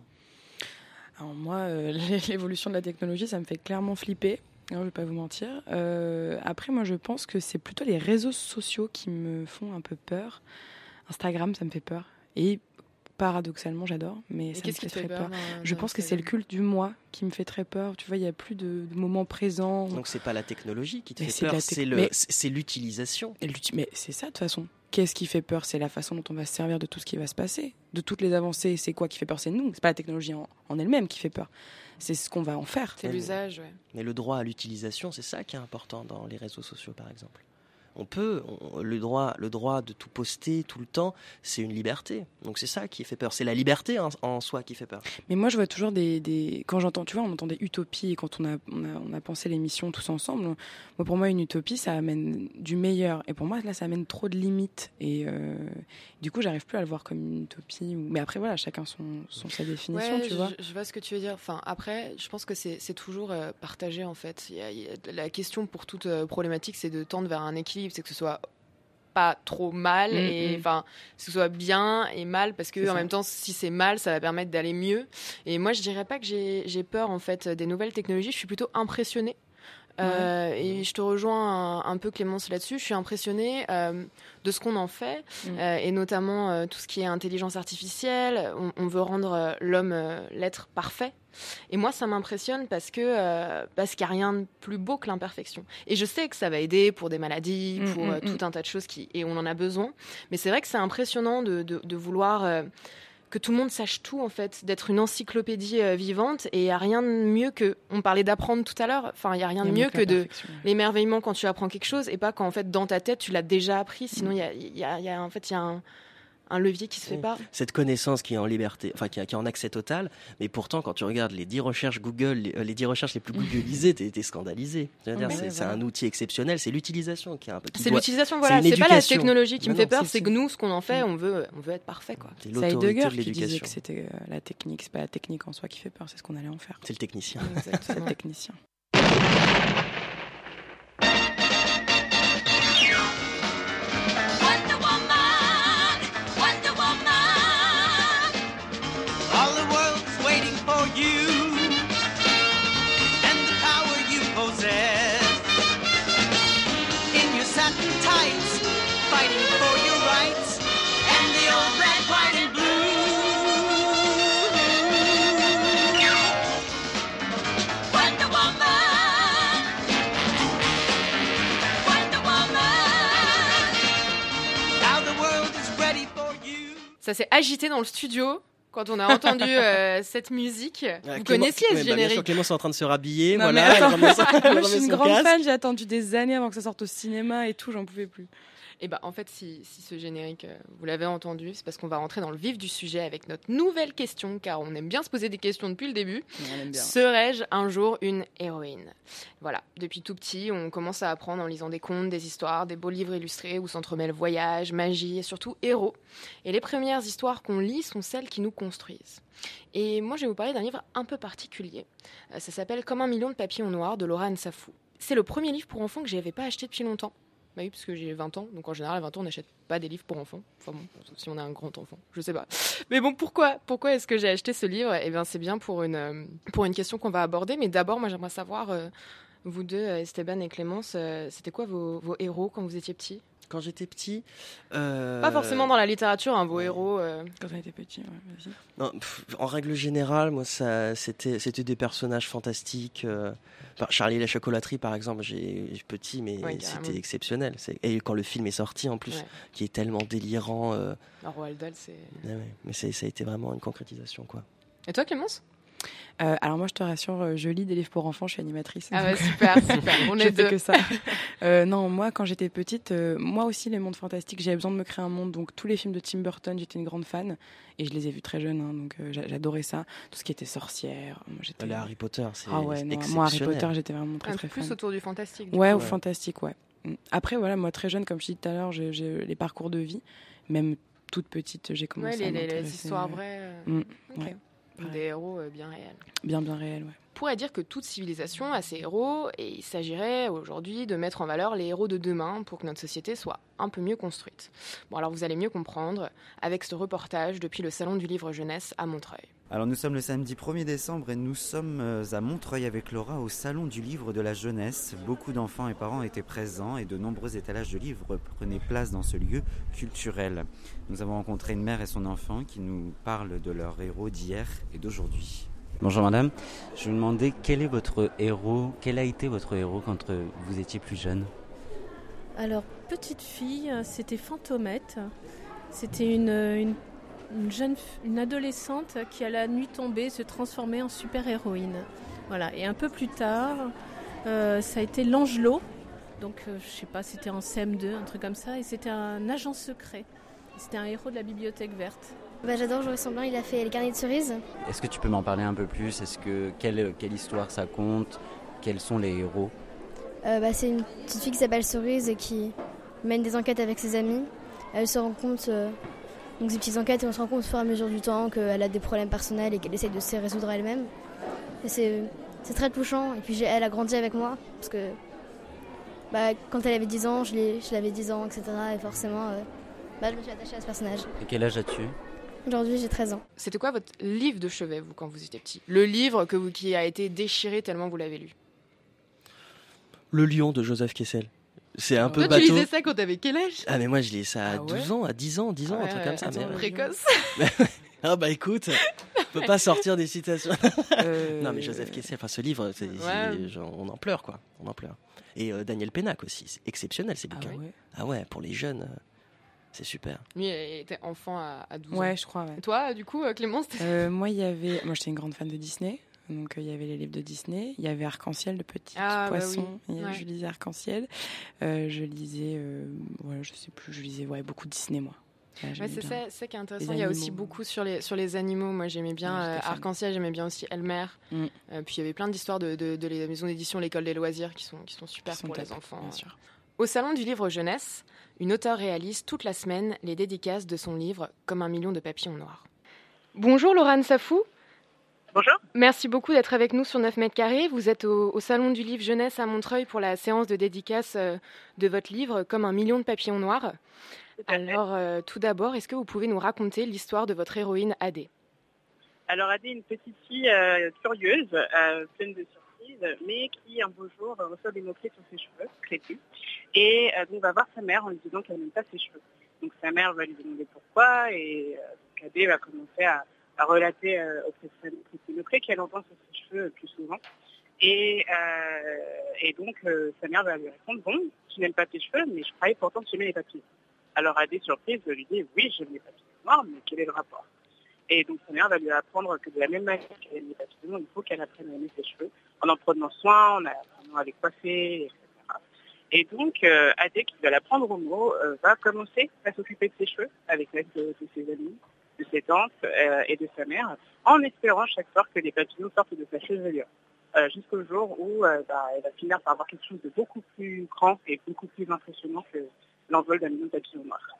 [SPEAKER 3] Alors moi, euh, l'évolution de la technologie, ça me fait clairement flipper. hein, je vais pas vous mentir. Euh, après, moi, je pense que c'est plutôt les réseaux sociaux qui me font un peu peur. Instagram, ça me fait peur. Et paradoxalement, j'adore, mais
[SPEAKER 1] Et
[SPEAKER 3] ça me
[SPEAKER 1] qu'est-ce
[SPEAKER 3] fait
[SPEAKER 1] qui te
[SPEAKER 3] très
[SPEAKER 1] fait
[SPEAKER 3] peur.
[SPEAKER 1] peur dans-
[SPEAKER 3] Je
[SPEAKER 1] dans
[SPEAKER 3] pense que c'est le culte du moi qui me fait très peur. Tu vois, il y a plus de, de moments présents.
[SPEAKER 2] Donc c'est pas la technologie qui te
[SPEAKER 3] Mais
[SPEAKER 2] fait peur, c'est l'utilisation.
[SPEAKER 3] Mais c'est ça de toute façon. Qu'est-ce qui fait peur? C'est la façon dont on va se servir de tout ce qui va se passer, de toutes les avancées. C'est quoi qui fait peur? C'est nous. C'est pas la technologie en, en elle-même qui fait peur. C'est ce qu'on va en faire.
[SPEAKER 1] C'est l'usage, ouais.
[SPEAKER 2] Mais le droit à l'utilisation, c'est ça qui est important dans les réseaux sociaux, par exemple. On peut, on- le droit, le droit de tout poster tout le temps, c'est une liberté. Donc c'est ça qui fait peur. C'est la liberté en, en soi qui fait peur.
[SPEAKER 3] Mais moi, je vois toujours des, des- quand j'entends, tu vois, on entend des utopies et quand on a, on a, on a pensé l'émission tous ensemble. Moi, pour moi, une utopie, ça amène du meilleur. Et pour moi, là, ça amène trop de limites. Et euh, du coup, j'arrive plus à le voir comme une utopie. ou- Mais après, voilà, chacun son, son sa définition,
[SPEAKER 1] Ouais,
[SPEAKER 3] tu
[SPEAKER 1] je,
[SPEAKER 3] vois.
[SPEAKER 1] je vois ce que tu veux dire. Enfin, après, je pense que c'est c'est toujours euh, partagé en fait. Il y a- il y a- la question pour toute euh, problématique, c'est de tendre vers un équilibre, c'est que ce soit pas trop mal
[SPEAKER 3] Mm,
[SPEAKER 1] et
[SPEAKER 3] mm.
[SPEAKER 1] enfin que ce soit bien et mal parce que en
[SPEAKER 3] ça.
[SPEAKER 1] même temps si c'est mal ça va permettre d'aller mieux et moi je dirais pas que j'ai j'ai peur en fait des nouvelles technologies je suis plutôt impressionnée Euh, et je te rejoins un, un peu Clémence là-dessus. Je suis impressionnée euh, de ce qu'on en fait,
[SPEAKER 3] Mm.
[SPEAKER 1] euh, et notamment euh, tout ce qui est intelligence artificielle. On, on veut rendre euh, l'homme euh, l'être parfait. Et moi, ça m'impressionne parce que euh, parce qu'il n'y a rien de plus beau que l'imperfection. Et je sais que ça va aider pour des maladies,
[SPEAKER 3] Mm,
[SPEAKER 1] pour
[SPEAKER 3] mm,
[SPEAKER 1] tout un tas de choses qui et on en a besoin. Mais c'est vrai que c'est impressionnant de, de, de vouloir euh, que tout le monde sache tout en fait, d'être une encyclopédie euh, vivante. Et il n'y a rien de mieux que on parlait d'apprendre tout à l'heure. Enfin, il y a rien de mieux que de l'émerveillement quand tu apprends quelque chose et pas quand en fait dans ta tête tu l'as déjà appris. Sinon, il y a, y a- en fait il y a un, un levier qui se fait
[SPEAKER 2] Oui.
[SPEAKER 1] pas.
[SPEAKER 2] Cette connaissance qui est en liberté, enfin qui, est en accès total, mais pourtant quand tu regardes les 10 recherches Google, les, euh, les 10 recherches les plus googlisées, t'es t'es scandalisé. C'est
[SPEAKER 1] voilà.
[SPEAKER 2] un outil exceptionnel, c'est l'utilisation qui est un peu.
[SPEAKER 1] C'est l'utilisation, voilà. C'est pas la technologie qui me fait peur,
[SPEAKER 2] c'est-
[SPEAKER 1] que nous, ce qu'on en fait, on veut, on veut être parfait, quoi.
[SPEAKER 2] C'est
[SPEAKER 3] Heidegger
[SPEAKER 2] de
[SPEAKER 3] qui disait
[SPEAKER 2] l'éducation.
[SPEAKER 3] que c'était euh, la technique. C'est pas la technique en soi qui fait peur, c'est ce qu'on allait en faire.
[SPEAKER 2] C'est le technicien.
[SPEAKER 3] C'est le technicien.
[SPEAKER 1] Ça s'est agité dans le studio quand on a entendu euh, cette musique.
[SPEAKER 2] Ouais,
[SPEAKER 1] Vous
[SPEAKER 2] Clément-
[SPEAKER 1] connaissiez ce
[SPEAKER 2] bah, bien sûr,
[SPEAKER 1] générique
[SPEAKER 2] Clémence est en train de se rhabiller.
[SPEAKER 3] Non,
[SPEAKER 2] voilà,
[SPEAKER 3] mais attends,
[SPEAKER 2] elle
[SPEAKER 3] moi je suis une grande
[SPEAKER 2] casque.
[SPEAKER 3] fan, j'ai attendu des années avant que ça sorte au cinéma et tout, j'en pouvais plus.
[SPEAKER 1] Et bah en fait, si, si ce générique, euh, vous l'avez entendu, c'est parce qu'on va rentrer dans le vif du sujet avec notre nouvelle question, car on aime bien se poser des questions depuis le début. Serais-je un jour une héroïne? Voilà, depuis tout petit, on commence à apprendre en lisant des contes, des histoires, des beaux livres illustrés où s'entremêlent voyage, magie et surtout héros. Et les premières histoires qu'on lit sont celles qui nous construisent. Et moi, je vais vous parler d'un livre un peu particulier. Euh, Ça s'appelle Comme un million de papillons noirs de Laura Nsafou. C'est le premier livre pour enfants que j'avais pas acheté depuis longtemps. Bah oui, parce que j'ai 20 ans, donc en général, à 20 ans, on n'achète pas des livres pour enfants. Enfin bon, si on a un grand enfant, je sais pas. Mais bon, pourquoi Pourquoi est-ce que j'ai acheté ce livre? Eh bien, c'est bien pour une, euh, pour une question qu'on va aborder. Mais d'abord, moi, j'aimerais savoir, euh, vous deux, euh, Esteban et Clémence, c'était quoi vos, vos héros quand vous étiez petits
[SPEAKER 2] Quand j'étais petit. euh,
[SPEAKER 1] Pas forcément dans la littérature, hein, vos héros. euh,
[SPEAKER 3] Quand on était petit, ouais, vas-y.
[SPEAKER 2] Non, pff, en règle générale, moi, ça, c'était, c'était des personnages fantastiques. euh, enfin, Charlie et la chocolaterie, par exemple, j'ai j'ai petit, mais
[SPEAKER 1] Ouais, carrément.
[SPEAKER 2] c'était exceptionnel. C'est- Et quand le film est sorti, en plus,
[SPEAKER 1] Ouais.
[SPEAKER 2] qui est tellement délirant, euh,
[SPEAKER 1] Roald Dahl, c'est.
[SPEAKER 2] ouais, ouais, mais c'est- ça a été vraiment une concrétisation, quoi.
[SPEAKER 1] Et toi, Clémence?
[SPEAKER 3] Euh, alors moi je te rassure, euh, je lis des livres pour enfants, je suis animatrice.
[SPEAKER 1] Ah ouais, super, super. On
[SPEAKER 3] je
[SPEAKER 1] est
[SPEAKER 3] fais
[SPEAKER 1] deux.
[SPEAKER 3] que ça. Euh, non, moi quand j'étais petite, euh, moi aussi les mondes fantastiques, j'avais besoin de me créer un monde. Donc tous les films de Tim Burton, j'étais une grande fan et je les ai vus très jeune, hein, donc euh, j'a- j'adorais ça. Tout ce qui était sorcière, moi j'étais.
[SPEAKER 2] Les Harry Potter, c'est
[SPEAKER 3] Ah ouais, non, moi Harry Potter, j'étais vraiment très
[SPEAKER 1] Un
[SPEAKER 3] très
[SPEAKER 1] plus
[SPEAKER 3] fan.
[SPEAKER 1] autour du fantastique. du
[SPEAKER 3] Ouais,
[SPEAKER 1] coup.
[SPEAKER 3] ou fantastique, ouais. Mm. Après, voilà, moi très jeune, comme je dis tout à l'heure, j'ai- les parcours de vie, même toute petite, j'ai commencé
[SPEAKER 1] Ouais,
[SPEAKER 3] à
[SPEAKER 1] les, les- les histoires
[SPEAKER 3] euh,
[SPEAKER 1] vraies. euh,
[SPEAKER 3] mm,
[SPEAKER 1] ok. Des héros euh, bien réels.
[SPEAKER 3] Bien, bien réel, ouais.
[SPEAKER 1] Pourrait dire que toute civilisation a ses héros et il s'agirait aujourd'hui de mettre en valeur les héros de demain pour que notre société soit un peu mieux construite. Bon alors vous allez mieux comprendre avec ce reportage depuis le Salon du Livre Jeunesse à Montreuil.
[SPEAKER 11] Alors nous sommes le samedi 1er décembre et nous sommes euh, à Montreuil avec Laura au Salon du Livre de la Jeunesse. Beaucoup d'enfants et parents étaient présents et de nombreux étalages de livres prenaient place dans ce lieu culturel. Nous avons rencontré une mère et son enfant qui nous parlent de leurs héros d'hier et d'aujourd'hui. Bonjour madame, je me demandais quel est votre héros, quel a été votre héros quand euh, vous étiez plus jeune?
[SPEAKER 12] Alors, petite fille, c'était Fantomette. C'était une, une jeune, une adolescente qui, à la nuit tombée, se transformait en super-héroïne. Voilà. Et un peu plus tard, euh, ça a été l'Angelot. Donc, euh, je sais pas, c'était en CM2, un truc comme ça. Et c'était un agent secret. C'était un héros de la bibliothèque verte.
[SPEAKER 13] Bah, J'adore Joël Semblin, il a fait le carnet de cerises.
[SPEAKER 11] Est-ce que tu peux m'en parler un peu plus? Est-ce que quelle, quelle histoire ça compte? Quels sont les héros?
[SPEAKER 13] Euh, bah, c'est une petite fille qui s'appelle Cerise et qui mène des enquêtes avec ses amis. Elle se rend compte, euh, donc des petites enquêtes, et on se rend compte au fur et à mesure du temps qu'elle a des problèmes personnels et qu'elle essaye de se résoudre elle-même. Et c'est c'est très touchant. Et puis elle a grandi avec moi, parce que bah, quand elle avait 10 ans, je l'ai- je l'avais 10 ans, etc. Et forcément, euh, bah, je me suis attachée à ce personnage.
[SPEAKER 11] Et quel âge as-tu?
[SPEAKER 13] Aujourd'hui, j'ai 13 ans.
[SPEAKER 1] C'était quoi votre livre de chevet vous quand vous étiez petit? Le livre que vous, qui a été déchiré tellement vous l'avez lu?
[SPEAKER 2] Le lion de Joseph Kessel. C'est un peu
[SPEAKER 1] Toi
[SPEAKER 2] bateau.
[SPEAKER 1] tu lisais ça quand t'avais quel âge?
[SPEAKER 2] Ah mais moi je lis ça à
[SPEAKER 1] Ah ouais
[SPEAKER 2] 12 ans, à 10 ans, 10 ans, un
[SPEAKER 1] Ouais,
[SPEAKER 2] truc comme ça. mais-
[SPEAKER 1] précoce.
[SPEAKER 2] ah bah écoute, on peut pas sortir des citations.
[SPEAKER 1] Euh,
[SPEAKER 2] non mais Joseph Kessel, enfin ce livre, c'est- c'est-
[SPEAKER 1] Ouais.
[SPEAKER 2] genre, on en pleure quoi, on en pleure. Et euh, Daniel Pénac aussi, c'est exceptionnel ces bouquins.
[SPEAKER 3] ouais?
[SPEAKER 2] Ah ouais, pour les jeunes, euh, c'est super.
[SPEAKER 1] Lui était enfant à, à 12 ans.
[SPEAKER 3] Ouais, je crois, ouais.
[SPEAKER 1] Et Toi du coup euh, Clémence
[SPEAKER 3] Euh, moi, il y avait. Moi, j'étais une grande fan de Disney. Donc, euh, il y avait les livres de Disney. Il y avait Arc-en-Ciel de petits
[SPEAKER 1] Ah, bah oui. Ouais.
[SPEAKER 3] Je lisais Arc-en-Ciel. Euh, je lisais. euh, ouais, je sais plus. Je lisais ouais, beaucoup de Disney, moi. Ouais,
[SPEAKER 1] Ouais, c'est ça, c'est ça qui est intéressant.
[SPEAKER 3] Les
[SPEAKER 1] Il y a aussi beaucoup sur les, sur les animaux. Moi, j'aimais bien
[SPEAKER 3] Ouais,
[SPEAKER 1] euh. Arc-en-Ciel, j'aimais bien aussi Elmer.
[SPEAKER 3] Mm.
[SPEAKER 1] Euh, puis il y avait plein d'histoires de, de, de la maison d'édition L'École des loisirs qui sont, qui sont super
[SPEAKER 3] Qui sont
[SPEAKER 1] pour les enfants.
[SPEAKER 3] bien sûr.
[SPEAKER 1] Au Salon du Livre Jeunesse, une auteure réalise toute la semaine les dédicaces de son livre Comme un million de papillons noirs. Bonjour Laurent Safou.
[SPEAKER 14] Bonjour.
[SPEAKER 1] Merci beaucoup d'être avec nous sur 9 mètres carrés. Vous êtes au, au Salon du Livre Jeunesse à Montreuil pour la séance de dédicace euh, de votre livre Comme un million de papillons noirs. Alors, euh, tout d'abord, est-ce que vous pouvez nous raconter l'histoire de votre héroïne Adé?
[SPEAKER 14] Alors Adé est une petite fille euh, curieuse, euh, pleine de surprises, mais qui un beau jour reçoit des mots-clés sur ses cheveux, crépus, et euh, donc va voir sa mère en lui disant qu'elle n'aime pas ses cheveux. Donc sa mère va lui demander pourquoi, et euh, Adé va commencer à, à relater euh, auprès de ces mots-clés qu'elle entend sur ses cheveux plus souvent. Et, donc sa mère va lui répondre, bon, tu n'aimes pas tes cheveux, mais je croyais pourtant que tu aimais les papillons. Alors Adé, surprise, lui dit, oui, j'aime les papillons noirs, mais quel est le rapport? Et donc sa mère va lui apprendre que de la même manière qu'elle aime les papillons, il faut qu'elle apprenne à aimer ses cheveux, en en prenant soin, en apprenant à les coiffer, etc. Et donc euh, qui va la prendre au mot, euh, va commencer à s'occuper de ses cheveux avec l'aide de, ses amis, de ses tantes euh, et de sa mère, en espérant chaque soir que les papillons sortent de sa chevelure. Euh, jusqu'au jour où euh, bah, elle va finir par avoir quelque chose de beaucoup plus grand et beaucoup plus impressionnant que l'envol d'un million de papillons noirs.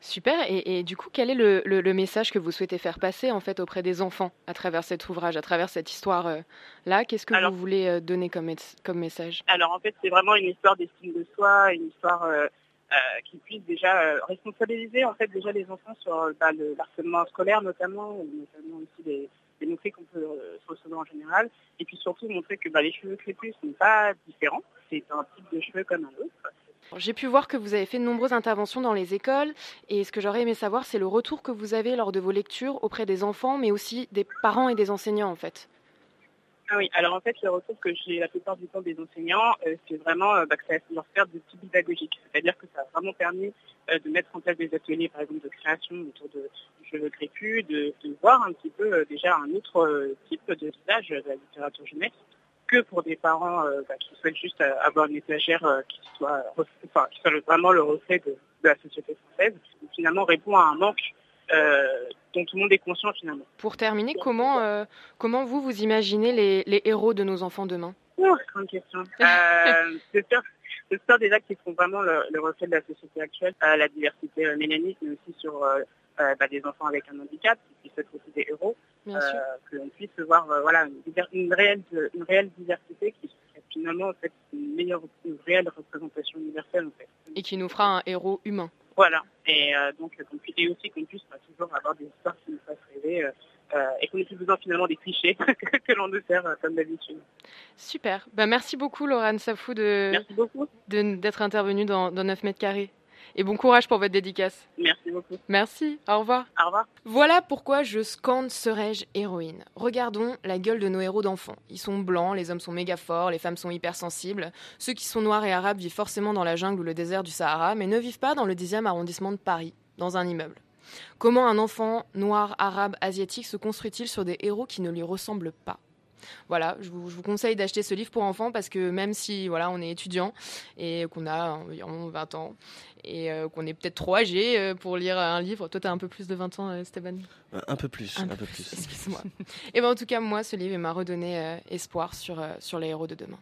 [SPEAKER 1] Super. Et, et du coup, quel est le, le- le message que vous souhaitez faire passer en fait auprès des enfants à travers cet ouvrage, à travers cette histoire-là Qu'est-ce que
[SPEAKER 14] Alors-
[SPEAKER 1] vous voulez euh, donner comme, mes- comme message?
[SPEAKER 14] Alors en fait, c'est vraiment une histoire d'estime de soi, une histoire euh, euh, qui puisse déjà euh, responsabiliser en fait déjà les enfants sur euh, bah, le harcèlement scolaire notamment, notamment aussi les, les mots-clés qu'on peut euh, se recevoir en général, et puis surtout montrer que bah, les cheveux crépus ne sont pas différents, c'est un type de cheveux comme un autre.
[SPEAKER 1] J'ai pu voir que vous avez fait de nombreuses interventions dans les écoles et ce que j'aurais aimé savoir, c'est le retour que vous avez lors de vos lectures auprès des enfants, mais aussi des parents et des enseignants en fait.
[SPEAKER 14] Ah oui, alors en fait, le retour que j'ai la plupart du temps des enseignants, euh, c'est vraiment euh, bah, que ça leur faire de petits pédagogiques. C'est-à-dire que ça a vraiment permis euh, de mettre en place des ateliers, par exemple, de création autour de du cheveu crépus, de, de voir un petit peu euh, déjà un autre type de visage de la littérature jeunesse que pour des parents euh, bah, qui souhaitent juste euh, avoir une étagère euh, qui soit, enfin, qui soit vraiment le reflet de, de la société française. qui, finalement répond à un manque euh, dont tout le monde est conscient finalement.
[SPEAKER 1] Pour terminer, comment, comment vous, vous imaginez les, les héros de nos enfants demain?
[SPEAKER 14] Oh, grande question. J'espère, déjà qui font vraiment le, le reflet de la société actuelle, la diversité mélaniste, mais aussi sur euh, bah, des enfants avec un handicap, qui puissent être aussi des héros, euh, que l'on puisse voir euh, voilà, une, réelle, une réelle diversité qui serait finalement en fait, une meilleure, une réelle représentation universelle. En fait.
[SPEAKER 1] Et qui nous fera un héros humain.
[SPEAKER 14] Voilà, et euh, donc et aussi qu'on puisse bah, toujours avoir des histoires qui nous fassent rêver euh, et qu'on ait plus besoin finalement des clichés que, que l'on nous sert euh, comme d'habitude.
[SPEAKER 1] Super. Bah, merci beaucoup, Laurent Safou,
[SPEAKER 14] beaucoup.
[SPEAKER 1] de- d'être intervenue dans, dans 9 mètres carrés. Et bon courage pour votre dédicace.
[SPEAKER 14] Merci beaucoup.
[SPEAKER 1] Merci. Au revoir.
[SPEAKER 14] Au revoir.
[SPEAKER 1] Voilà pourquoi je scande serais-je héroïne. Regardons la gueule de nos héros d'enfants. Ils sont blancs, les hommes sont méga forts, les femmes sont hypersensibles. Ceux qui sont noirs et arabes vivent forcément dans la jungle ou le désert du Sahara, mais ne vivent pas dans le 10e arrondissement de Paris, dans un immeuble. Comment un enfant noir, arabe, asiatique se construit-il sur des héros qui ne lui ressemblent pas? Voilà, je vous, je vous conseille d'acheter ce livre pour enfants parce que même si voilà, on est étudiant et qu'on a environ 20 ans et euh, qu'on est peut-être trop âgé euh, pour lire un livre, toi tu as un peu plus de 20 ans, euh, Esteban
[SPEAKER 2] Un- Un peu plus, un, peu plus.
[SPEAKER 1] Excuse-moi. et ben en tout cas, moi, ce livre m'a redonné euh, espoir sur, euh, sur les héros de demain.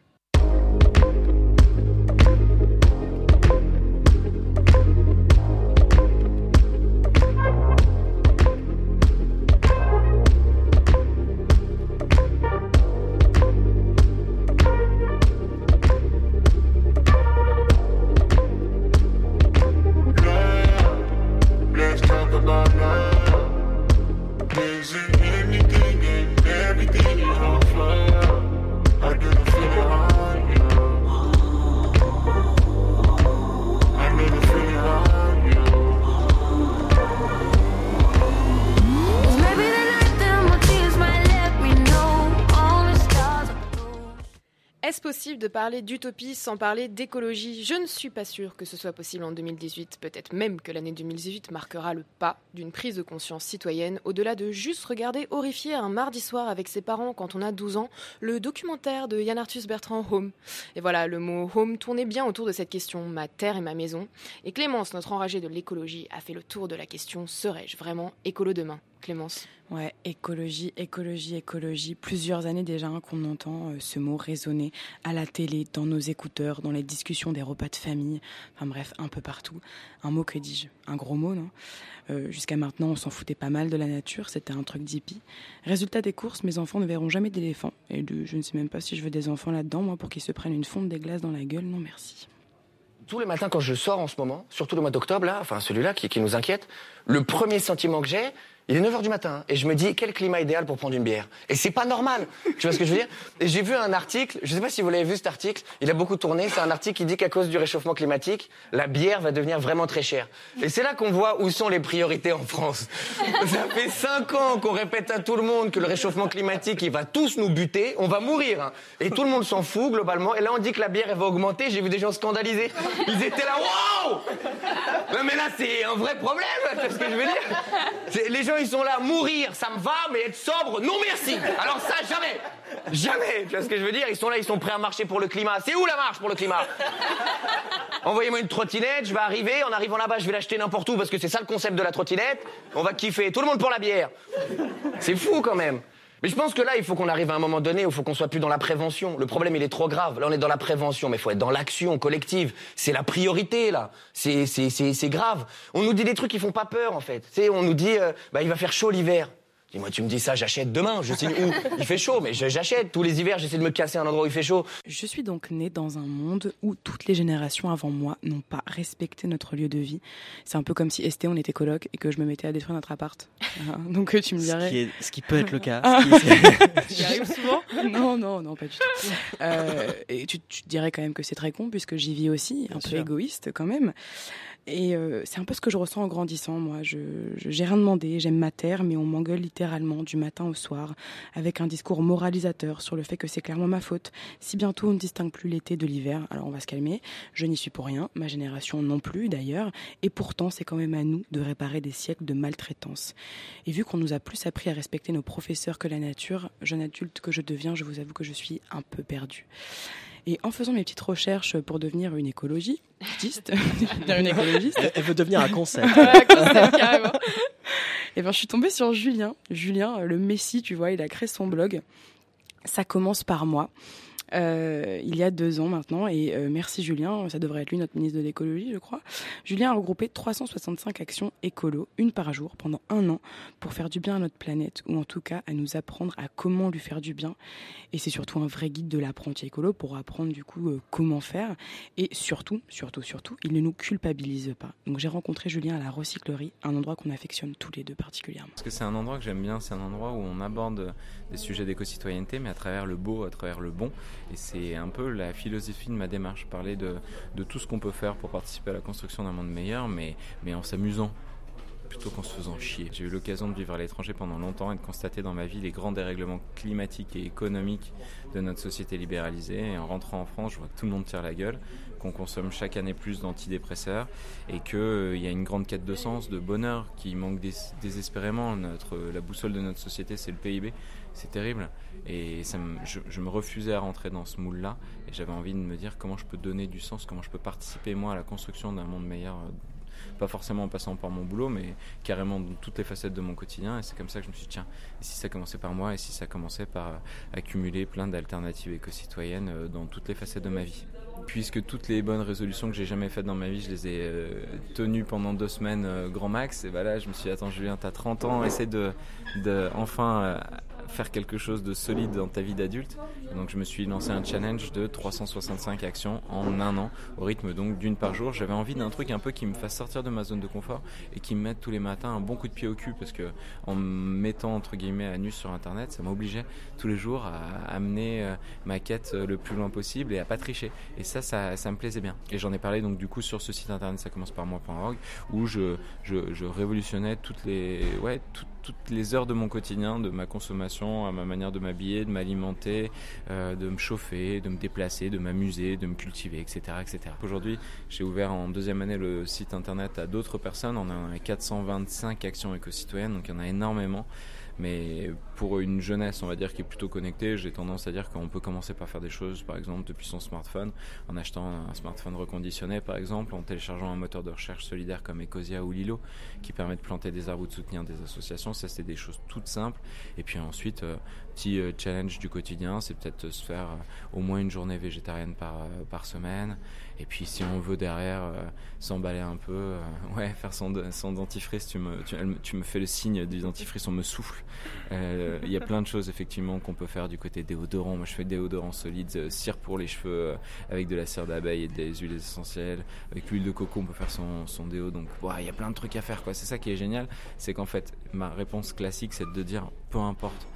[SPEAKER 15] Talk about love. Is it
[SPEAKER 1] Est-ce possible de parler d'utopie sans parler d'écologie? Je ne suis pas sûre que ce soit possible en 2018. Peut-être même que l'année 2018 marquera le pas d'une prise de conscience citoyenne, au-delà de juste regarder horrifié un mardi soir avec ses parents quand on a 12 ans le documentaire de Yann Arthus Bertrand Home. Et voilà, le mot home tournait bien autour de cette question, ma terre et ma maison. Et Clémence, notre enragée de l'écologie, a fait le tour de la question serais-je vraiment écolo demain? Clémence
[SPEAKER 3] Ouais, écologie, écologie, écologie. Plusieurs années déjà hein, qu'on entend euh, ce mot résonner à la télé, dans nos écouteurs, dans les discussions des repas de famille, enfin bref, un peu partout. Un mot, que dis-je? Un gros mot, non? Euh, Jusqu'à maintenant, on s'en foutait pas mal de la nature, c'était un truc d'hippie. Résultat des courses, mes enfants ne verront jamais d'éléphants. Et de- je ne sais même pas si je veux des enfants là-dedans, moi, pour qu'ils se prennent une fonte des glaces dans la gueule. Non, merci.
[SPEAKER 16] Tous les matins quand je sors en ce moment, surtout le mois d'octobre là, enfin celui-là qui, qui nous inquiète, le premier sentiment que j'ai, il est 9h du matin et je me dis quel climat idéal pour prendre une bière. Et c'est pas normal. Tu vois ce que je veux dire? Et j'ai vu un article, je sais pas si vous l'avez vu cet article, il a beaucoup tourné, c'est un article qui dit qu'à cause du réchauffement climatique, la bière va devenir vraiment très chère. Et c'est là qu'on voit où sont les priorités en France. Ça fait 5 ans qu'on répète à tout le monde que le réchauffement climatique, il va tous nous buter, on va mourir. hein. Et tout le monde s'en fout globalement. Et là on dit que la bière elle va augmenter, j'ai vu des gens scandalisés. Ils étaient là, waouh Non mais là c'est un vrai problème, vois ce que je veux dire? C'est- Les gens ils sont là, mourir, ça me va, mais être sobre, non merci Alors ça, jamais Jamais Tu vois ce que je veux dire? Ils sont là, ils sont prêts à marcher pour le climat. C'est où la marche pour le climat? Envoyez-moi une trottinette, je vais arriver, en arrivant là-bas, je vais l'acheter n'importe où parce que c'est ça le concept de la trottinette. On va kiffer, tout le monde pour la bière. C'est fou quand même. Mais je pense que là, il faut qu'on arrive à un moment donné où il faut qu'on soit plus dans la prévention. Le problème, il est trop grave. Là, on est dans la prévention, mais il faut être dans l'action collective. C'est la priorité, là. C'est, grave. On nous dit des trucs qui font pas peur, en fait. On nous dit, euh, bah, il va faire chaud l'hiver. Dis-moi, tu me dis ça, j'achète demain. Je signe où Il fait chaud, mais j'achète. Tous les hivers, j'essaie de me casser à un endroit où il fait chaud.
[SPEAKER 3] Je suis donc née dans un monde où toutes les générations avant moi n'ont pas respecté notre lieu de vie. C'est un peu comme si Esté, on était coloc et que je me mettais à détruire notre appart. Donc tu me
[SPEAKER 2] Ce
[SPEAKER 3] dirais.
[SPEAKER 2] qui est- ce qui peut être le cas.
[SPEAKER 3] Ah. J'y arrive souvent Non, non, non, pas du tout. Euh, et tu, tu te dirais quand même que c'est très con puisque j'y vis aussi, un peu
[SPEAKER 2] sûr.
[SPEAKER 3] égoïste quand même. Et euh, c'est un peu ce que je ressens en grandissant, moi. Je j'ai rien demandé, j'aime ma terre, mais on m'engueule littéralement du matin au soir avec un discours moralisateur sur le fait que c'est clairement ma faute. Si bientôt on ne distingue plus l'été de l'hiver, alors on va se calmer. Je n'y suis pour rien, ma génération non plus d'ailleurs. Et pourtant, c'est quand même à nous de réparer des siècles de maltraitance. Et vu qu'on nous a plus appris à respecter nos professeurs que la nature, jeune adulte que je deviens, je vous avoue que je suis un peu perdue. Et en faisant mes petites recherches pour devenir une écologiste, devenir une écologiste,
[SPEAKER 2] Elle- veut devenir un concept.
[SPEAKER 3] Ouais, un concept, carrément. Et ben, je suis tombée sur Julien. Julien, euh, le Messi, tu vois, il a créé son blog. Ça commence par moi. Euh, il y a deux ans maintenant. Et euh, merci Julien, ça devrait être lui notre ministre de l'écologie, je crois. Julien a regroupé 365 actions écolo, une par jour, pendant un an, pour faire du bien à notre planète, ou en tout cas à nous apprendre à comment lui faire du bien. Et c'est surtout un vrai guide de l'apprenti écolo pour apprendre du coup euh, comment faire. Et surtout, surtout, surtout, il ne nous culpabilise pas. Donc j'ai rencontré Julien à la recyclerie, un endroit qu'on affectionne tous les deux particulièrement.
[SPEAKER 17] Parce que c'est un endroit que j'aime bien, c'est un endroit où on aborde des sujets d'éco-citoyenneté, mais à travers le beau, à travers le bon. Et c'est un peu la philosophie de ma démarche, parler de, tout ce qu'on peut faire pour participer à la construction d'un monde meilleur, mais, en s'amusant plutôt qu'en se faisant chier. J'ai eu l'occasion de vivre à l'étranger pendant longtemps et de constater dans ma vie les grands dérèglements climatiques et économiques de notre société libéralisée. Et en rentrant en France, je vois que tout le monde tire la gueule, qu'on consomme chaque année plus d'antidépresseurs et qu'il euh, y a une grande quête de sens, de bonheur qui manque dés désespérément. La boussole de notre société, c'est le PIB. C'est terrible. Et je, me refusais à rentrer dans ce moule-là. Et j'avais envie de me dire comment je peux donner du sens, comment je peux participer, moi, à la construction d'un monde meilleur pas forcément en passant par mon boulot, mais carrément dans toutes les facettes de mon quotidien. Et c'est comme ça que je me suis dit, tiens, et si ça commençait par moi, et si ça commençait par accumuler plein d'alternatives éco-citoyennes euh, dans toutes les facettes de ma vie puisque toutes les bonnes résolutions que j'ai jamais faites dans ma vie, je les ai euh, tenues pendant deux semaines euh, grand max. Et voilà, je me suis dit, attends Julien, t'as 30 ans, essaie de, enfin euh, faire quelque chose de solide dans ta vie d'adulte. Donc je me suis lancé un challenge de 365 actions en un an, au rythme donc d'une par jour. J'avais envie d'un truc un peu qui me fasse sortir de ma zone de confort et qui me mette tous les matins un bon coup de pied au cul parce que en me mettant entre guillemets à nu sur internet, ça m'obligeait tous les jours à amener euh, ma quête le plus loin possible et à pas tricher. Et ça, ça, ça me plaisait bien. Et j'en ai parlé donc du coup sur ce site internet, ça commence par moi.org, où je, je, je révolutionnais toutes les, ouais, tout, toutes les heures de mon quotidien, de ma consommation, à ma manière de m'habiller, de m'alimenter, euh, de me chauffer, de me déplacer, de m'amuser, de me cultiver, etc. etc. Aujourd'hui, j'ai ouvert en deuxième année le site internet à d'autres personnes. On a 425 actions éco-citoyennes, donc il y en a énormément. Mais pour une jeunesse, on va dire, qui est plutôt connectée, j'ai tendance à dire qu'on peut commencer par faire des choses, par exemple, depuis son smartphone, en achetant un smartphone reconditionné, par exemple, en téléchargeant un moteur de recherche solidaire comme Ecosia ou Lilo, qui permet de planter des arbres ou de soutenir des associations. Ça, c'est des choses toutes simples. Et puis ensuite, euh, petit euh, challenge du quotidien, c'est peut-être se faire euh, au moins une journée végétarienne par, par semaine. Et puis si on veut derrière euh, s'emballer un peu, euh, ouais, faire son, dentifrice, tu me, fais le signe du dentifrice, on me souffle. Euh, Il y a plein de choses effectivement qu'on peut faire du côté déodorant. Moi je fais déodorant solide, cire pour les cheveux avec de la cire d'abeille et des huiles essentielles. Avec l'huile de coco on peut faire son, son déo. Donc il y a plein de trucs à faire. C'est ça qui est génial, c'est qu'en fait ma réponse classique c'est de dire peu importe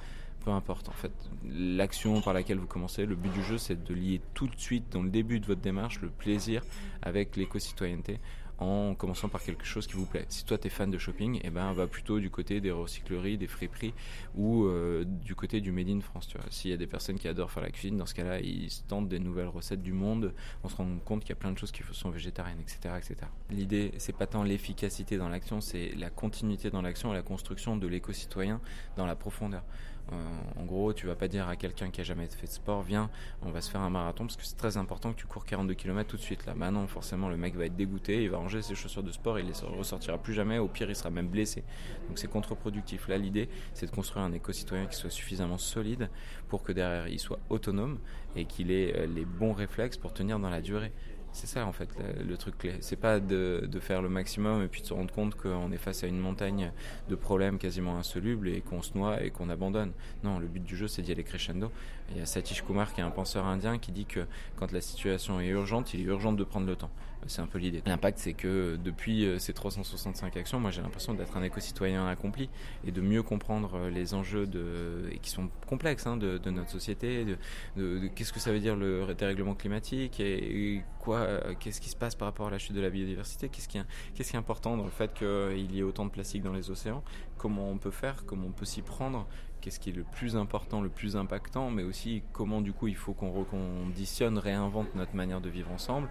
[SPEAKER 17] peu importe en fait l'action par laquelle vous commencez. Le but du jeu, c'est de lier tout de suite, dans le début de votre démarche, le plaisir avec l'éco-citoyenneté en commençant par quelque chose qui vous plaît. Si toi tu es fan de shopping, eh ben va plutôt du côté des recycleries, des friperies ou euh, du côté du made in France. S'il y a des personnes qui adorent faire la cuisine, dans ce cas-là, ils tentent des nouvelles recettes du monde. On se rend compte qu'il y a plein de choses qui sont végétariennes, etc., etc. L'idée, c'est pas tant l'efficacité dans l'action, c'est la continuité dans l'action et la construction de l'éco-citoyen dans la profondeur. Euh, en gros, tu vas pas dire à quelqu'un qui a jamais fait de sport, viens, on va se faire un marathon parce que c'est très important que tu cours 42 km tout de suite. Là, bah non, forcément, le mec va être dégoûté, il va ranger ses chaussures de sport, il les ressortira plus jamais. Au pire, il sera même blessé. Donc c'est contre-productif. Là, l'idée, c'est de construire un éco-citoyen qui soit suffisamment solide pour que derrière, il soit autonome et qu'il ait euh, les bons réflexes pour tenir dans la durée. C'est ça en fait le, truc clé. C'est pas de, de, faire le maximum et puis de se rendre compte qu'on est face à une montagne de problèmes quasiment insolubles et qu'on se noie et qu'on abandonne. Non, le but du jeu c'est d'y aller crescendo. Il y a Satish Kumar qui est un penseur indien qui dit que quand la situation est urgente, il est urgent de prendre le temps. C'est un peu l'idée. L'impact c'est que depuis ces 365 actions, moi j'ai l'impression d'être un éco-citoyen accompli et de mieux comprendre les enjeux qui sont complexes hein, de, notre société, de, qu'est-ce que ça veut dire le dérèglement climatique et, quoi euh, qu'est-ce qui se passe par rapport à la chute de la biodiversité, qu'est-ce qui est important dans le fait qu'il y ait autant de plastique dans les océans, comment on peut faire, comment on peut s'y prendre, qu'est-ce qui est le plus important, le plus impactant, mais aussi comment du coup il faut qu'on reconditionne, réinvente notre manière de vivre ensemble.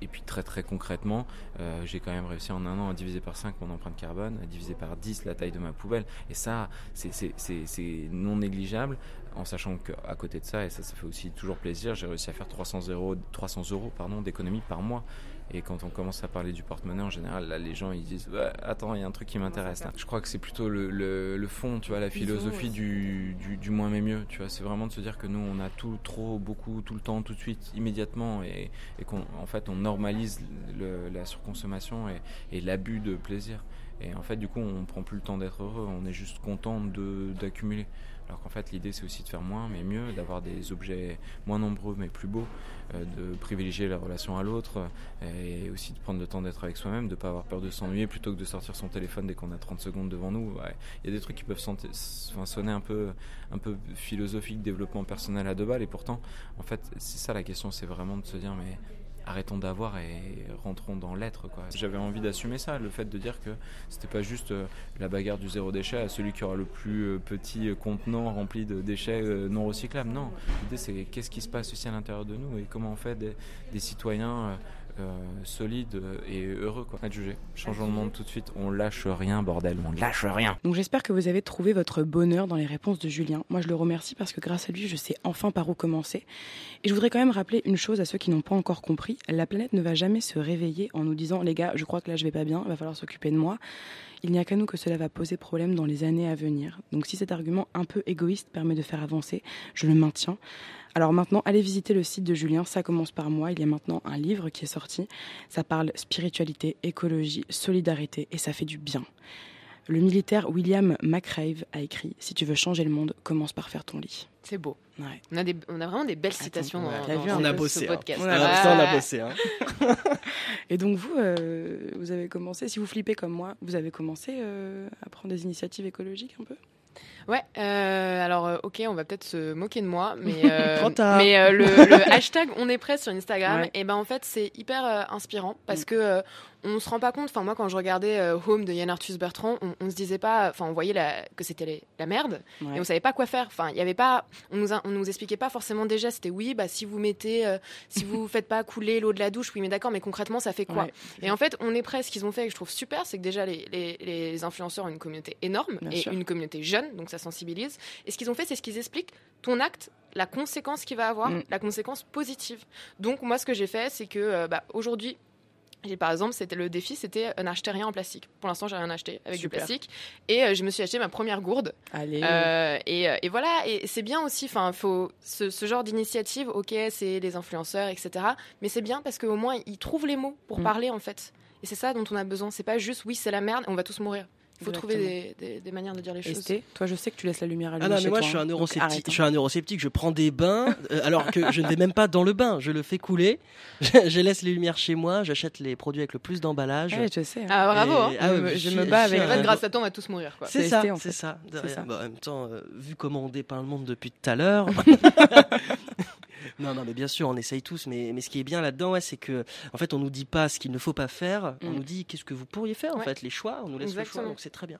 [SPEAKER 17] Et puis très très concrètement, euh, j'ai quand même réussi en un an à diviser par 5 mon empreinte carbone, à diviser par 10 la taille de ma poubelle. Et ça, c'est non négligeable, en sachant qu'à côté de ça, et ça ça fait aussi toujours plaisir, j'ai réussi à faire 300 euros, 300 euros d'économie par mois. Et quand on commence à parler du porte-monnaie, en général, là, les gens ils disent Ouais, Attends, il y a un truc qui m'intéresse là. Je crois que c'est plutôt le, le, le fond, tu vois, la philosophie du, du, du moins mais mieux. Tu vois, c'est vraiment de se dire que nous, on a tout, trop, beaucoup, tout le temps, tout de suite, immédiatement, et, et qu'en en fait, on normalise le- la surconsommation et, et l'abus de plaisir. Et en fait, du coup, on prend plus le temps d'être heureux, on est juste content de- d'accumuler. Alors qu'en fait, l'idée, c'est aussi de faire moins, mais mieux, d'avoir des objets moins nombreux, mais plus beaux, euh, de privilégier la relation à l'autre, euh, et aussi de prendre le temps d'être avec soi-même, de pas avoir peur de s'ennuyer, plutôt que de sortir son téléphone dès qu'on a 30 secondes devant nous. Il y a des trucs qui peuvent sonner un peu, un peu philosophique, développement personnel à deux balles, et pourtant, en fait, c'est ça la question, c'est vraiment de se dire, mais arrêtons d'avoir et rentrons dans l'être. J'avais envie d'assumer ça, le fait de dire que c'était pas juste euh, la bagarre du zéro déchet à celui qui aura le plus euh, petit euh, contenant rempli de déchets non recyclables. Non, l'idée c'est qu'est-ce qui se passe aussi à l'intérieur de nous et comment on fait des citoyens euh, solides et heureux quoi. Être jugé. Changeons le monde tout de suite. On lâche rien bordel, on lâche rien.
[SPEAKER 3] Donc j'espère que vous avez trouvé votre bonheur dans les réponses de Julien. Moi je le remercie parce que grâce à lui je sais enfin par où commencer. Et je voudrais quand même rappeler une chose à ceux qui n'ont pas encore compris. La planète ne va jamais se réveiller en nous disant les gars je crois que là je vais pas bien, il va falloir s'occuper de moi. Il n'y a qu'à nous que cela va poser problème dans les années à venir. Donc si cet argument un peu égoïste permet de faire avancer, je le maintiens. Alors maintenant, allez visiter le site de Julien, ça commence par moi. Il y a maintenant un livre qui est sorti. Ça parle spiritualité, écologie, solidarité et ça fait du bien. Le militaire William McRae a écrit Si tu veux changer le monde, commence par faire ton lit.
[SPEAKER 1] C'est beau.
[SPEAKER 3] Ouais.
[SPEAKER 1] On, a des, on a vraiment des belles citations
[SPEAKER 3] ouais,
[SPEAKER 1] dans, dans ce-
[SPEAKER 3] on a
[SPEAKER 1] ce
[SPEAKER 3] bossé, hein.
[SPEAKER 1] podcast.
[SPEAKER 3] On a-
[SPEAKER 1] Ouais.
[SPEAKER 3] on a bossé, hein. Et donc vous, euh, vous avez commencé, si vous flippez comme moi, vous avez commencé euh, à prendre des initiatives écologiques un peu?
[SPEAKER 1] Ouais, euh, alors euh, ok, on va peut-être se moquer de moi, mais, euh, mais euh, le, le hashtag on est prêt sur Instagram,
[SPEAKER 3] Ouais.
[SPEAKER 1] et ben en fait c'est hyper inspirant parce que euh, on se rend pas compte. Enfin moi quand je regardais Home de Yann Arthus Bertrand, on, on se disait pas, enfin on voyait la, que c'était la merde
[SPEAKER 3] Ouais.
[SPEAKER 1] et on savait pas quoi faire. Enfin il y avait pas, on nous a- on nous expliquait pas forcément gestes. C'était oui, bah si vous mettez, si vous faites pas couler l'eau de la douche, oui mais d'accord, mais concrètement ça fait quoi
[SPEAKER 3] Ouais.
[SPEAKER 1] Et en fait on est prêt. Ce qu'ils ont fait, et que je trouve super, c'est que déjà les, les, les influenceurs ont une communauté énorme
[SPEAKER 3] Bien
[SPEAKER 1] et
[SPEAKER 3] sûr.
[SPEAKER 1] une communauté jeune, donc ça sensibilise. Et ce qu'ils ont fait, c'est ce qu'ils expliquent ton acte, la conséquence qu'il va avoir,
[SPEAKER 3] Mm.
[SPEAKER 1] la conséquence positive. Donc moi, ce que j'ai fait, c'est que euh, bah, aujourd'hui. J'ai par exemple, c'était le défi, c'était n'acheter rien en plastique. Pour l'instant, j'ai rien acheté avec
[SPEAKER 3] Super.
[SPEAKER 1] du plastique, et euh, je me suis acheté ma première gourde.
[SPEAKER 3] Allez.
[SPEAKER 1] Euh, et, et voilà, et c'est bien aussi. Enfin, faut ce, ce genre d'initiative. Ok, c'est les influenceurs, etc. Mais c'est bien parce qu'au moins ils trouvent les mots pour
[SPEAKER 3] Mm.
[SPEAKER 1] parler en fait. Et c'est ça dont on a besoin. C'est pas juste oui, c'est la merde, on va tous mourir. Il faut trouver des, des- des manières de dire les choses.
[SPEAKER 3] Toi je sais que tu laisses la lumière allumée
[SPEAKER 2] Ah non,
[SPEAKER 3] chez
[SPEAKER 2] mais moi
[SPEAKER 3] toi,
[SPEAKER 2] je suis
[SPEAKER 3] hein.
[SPEAKER 2] un
[SPEAKER 3] Donc,
[SPEAKER 2] neurosceptique.
[SPEAKER 3] arrête,
[SPEAKER 2] Je
[SPEAKER 3] hein.
[SPEAKER 2] suis un neurosceptique. Je prends des bains euh, alors que je ne vais même pas dans le bain. Je le fais couler. Je, je laisse les lumières chez moi. J'achète les produits avec le plus d'emballage.
[SPEAKER 3] Ouais, je sais, hein.
[SPEAKER 1] Ah bravo.
[SPEAKER 2] Et-
[SPEAKER 1] hein.
[SPEAKER 2] ah
[SPEAKER 3] Je
[SPEAKER 2] ouais,
[SPEAKER 3] je me bats avec-
[SPEAKER 1] En fait, grâce à toi, on va tous mourir. Quoi.
[SPEAKER 2] C'est ça, c'est ça. En même temps, euh, vu comment on dépeint le monde depuis tout à l'heure. non, non, mais bien sûr, on essaye tous. Mais, mais ce qui est bien là-dedans, ouais, c'est que, en fait, on nous dit pas ce qu'il ne faut pas faire. On
[SPEAKER 3] Mm.
[SPEAKER 2] nous dit qu'est-ce que vous pourriez faire, en
[SPEAKER 1] Ouais.
[SPEAKER 2] fait, les choix. On nous laisse le choix, donc c'est très bien.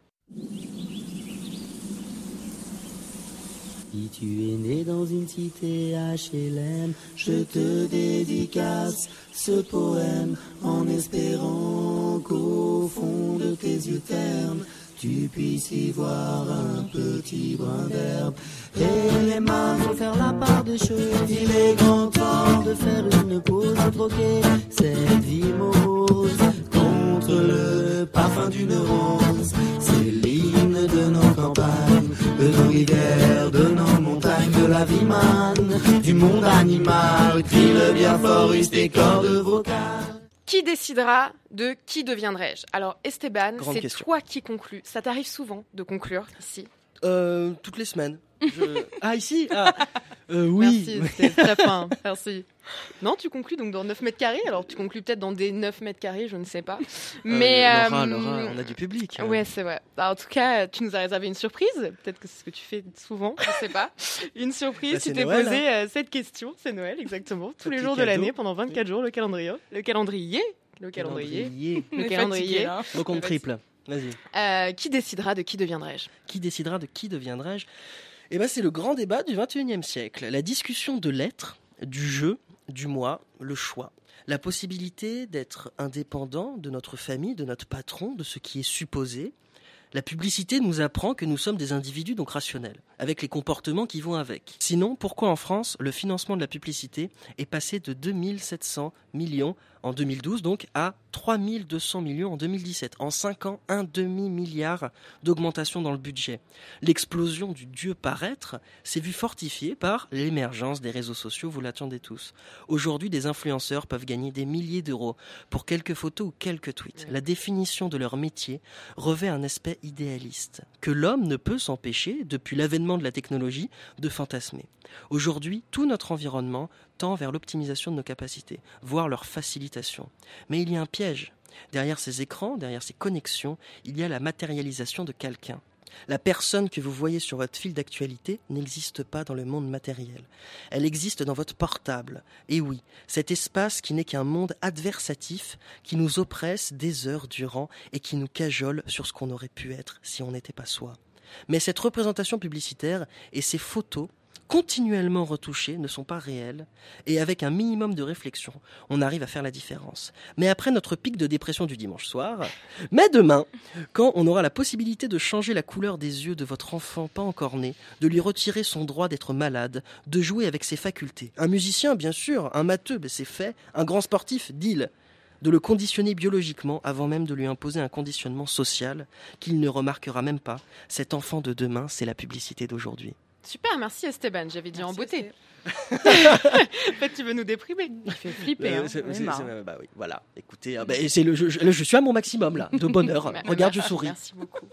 [SPEAKER 18] Si tu es né dans une cité HLM, je te dédicace ce poème en espérant qu'au fond de tes yeux ternes, tu puisses y voir un petit brin d'herbe. Et les mains vont faire la part des choses. Il est grand temps de faire une pause, de troquer cette vie morose contre le parfum d'une rose. C'est l'hymne de nos campagnes, de nos rivières, de nos montagnes, de la vie manne, du monde animal. Crie-le bien fort, tes cordes vocales.
[SPEAKER 1] Qui décidera de qui deviendrai-je? Alors, Esteban, c'est toi qui conclus. Ça t'arrive souvent de conclure ici
[SPEAKER 2] Euh, toutes les semaines. Je- Ah, ici ah. Euh, Oui.
[SPEAKER 1] Merci, c'était très fin. Merci. Non, tu conclus donc dans 9 mètres carrés. Alors, tu conclus peut-être dans des 9 mètres carrés, je ne sais pas. Mais.
[SPEAKER 2] Euh, Laura,
[SPEAKER 1] euh,
[SPEAKER 2] Laura, on a du public. hein.
[SPEAKER 1] Ouais, c'est vrai. Bah, en tout cas, tu nous as réservé une surprise. Peut-être que c'est ce que tu fais souvent, je sais pas. Une surprise,
[SPEAKER 2] Bah,
[SPEAKER 1] tu
[SPEAKER 2] c'est
[SPEAKER 1] t'es
[SPEAKER 2] Noël,
[SPEAKER 1] posé euh, cette question. C'est Noël, exactement. Tous les jours de
[SPEAKER 2] cadeau.
[SPEAKER 1] l'année, pendant 24 jours, le calendrier. Le calendrier. Le calendrier.
[SPEAKER 2] Calendrier.
[SPEAKER 1] Le
[SPEAKER 3] On est
[SPEAKER 1] calendrier.
[SPEAKER 3] fatigué, là.
[SPEAKER 2] Donc on triple. Vas-y.
[SPEAKER 1] Euh, qui décidera de qui deviendrai-je?
[SPEAKER 2] Qui décidera de qui deviendrai-je? Eh ben, c'est le grand débat du 21e siècle. La discussion de l'être, du jeu, du moi, le choix. La possibilité d'être indépendant de notre famille, de notre patron, de ce qui est supposé. La publicité nous apprend que nous sommes des individus donc rationnels. Avec les comportements qui vont avec. Sinon, pourquoi en France, le financement de la publicité est passé de 2700 millions en 2012 donc à 3200 millions en 2017. En 5 ans, un demi-milliard d'augmentation dans le budget. L'explosion du dieu paraître s'est vue fortifiée par l'émergence des réseaux sociaux, vous l'attendez tous. Aujourd'hui, des influenceurs peuvent gagner des milliers d'euros pour quelques photos ou quelques tweets. La définition de leur métier revêt un aspect idéaliste, que l'homme ne peut s'empêcher, depuis l'avènement de la technologie, de fantasmer. Aujourd'hui, tout notre environnement tend vers l'optimisation de nos capacités, voire leur facilitation. Mais il y a un piège. Derrière ces écrans, derrière ces connexions, il y a la matérialisation de quelqu'un. La personne que vous voyez sur votre fil d'actualité n'existe pas dans le monde matériel. Elle existe dans votre portable. Et oui, cet espace qui n'est qu'un monde adversatif qui nous oppresse des heures durant et qui nous cajole sur ce qu'on aurait pu être si on n'était pas soi. Mais cette représentation publicitaire et ces photos continuellement retouchées ne sont pas réelles, et avec un minimum de réflexion, on arrive à faire la différence. Mais après notre pic de dépression du dimanche soir, mais demain, quand on aura la possibilité de changer la couleur des yeux de votre enfant pas encore né, de lui retirer son droit d'être malade, de jouer avec ses facultés. Un musicien, bien sûr, un matheux, c'est fait, un grand sportif, deal de le conditionner biologiquement avant même de lui imposer un conditionnement social qu'il ne remarquera même pas. Cet enfant de demain, c'est la publicité d'aujourd'hui.
[SPEAKER 1] Super, merci Esteban, j'avais dit en beauté. en fait, tu veux nous déprimer. Il fait flipper.
[SPEAKER 2] Euh,
[SPEAKER 1] hein.
[SPEAKER 2] bah oui, voilà. Écoutez, ah bah, et c'est le, je, je- je suis à mon maximum là, de bonheur.
[SPEAKER 1] Bah,
[SPEAKER 2] Regarde, je
[SPEAKER 1] merci,
[SPEAKER 2] souris.
[SPEAKER 1] Merci beaucoup.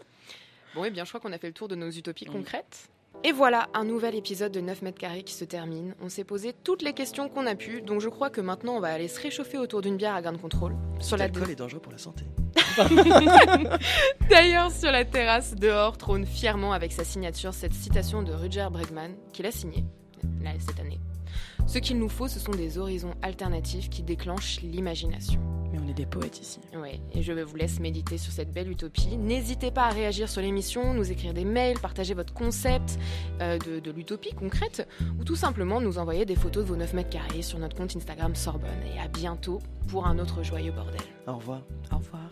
[SPEAKER 1] Bon, et bien, je crois qu'on a fait le tour de nos utopies concrètes. Et voilà, un nouvel épisode de 9 mètres carrés qui se termine. On s'est posé toutes les questions qu'on a pu, donc je crois que maintenant on va aller se réchauffer autour d'une bière à grain de contrôle. Sur la
[SPEAKER 2] L'alcool est dangereux pour la santé.
[SPEAKER 1] D'ailleurs, sur la terrasse dehors trône fièrement avec sa signature cette citation de Rutger Bregman qu'il a signée là, cette année. Ce qu'il nous faut, ce sont des horizons alternatifs qui déclenchent l'imagination.
[SPEAKER 3] Mais on est des poètes ici.
[SPEAKER 1] Oui, et je vous laisse méditer sur cette belle utopie. N'hésitez pas à réagir sur l'émission, nous écrire des mails, partager votre concept euh, de, de l'utopie concrète, ou tout simplement nous envoyer des photos de vos 9 mètres carrés sur notre compte Instagram Sorbonne. Et à bientôt pour un autre joyeux bordel.
[SPEAKER 2] Au revoir.
[SPEAKER 3] Au revoir.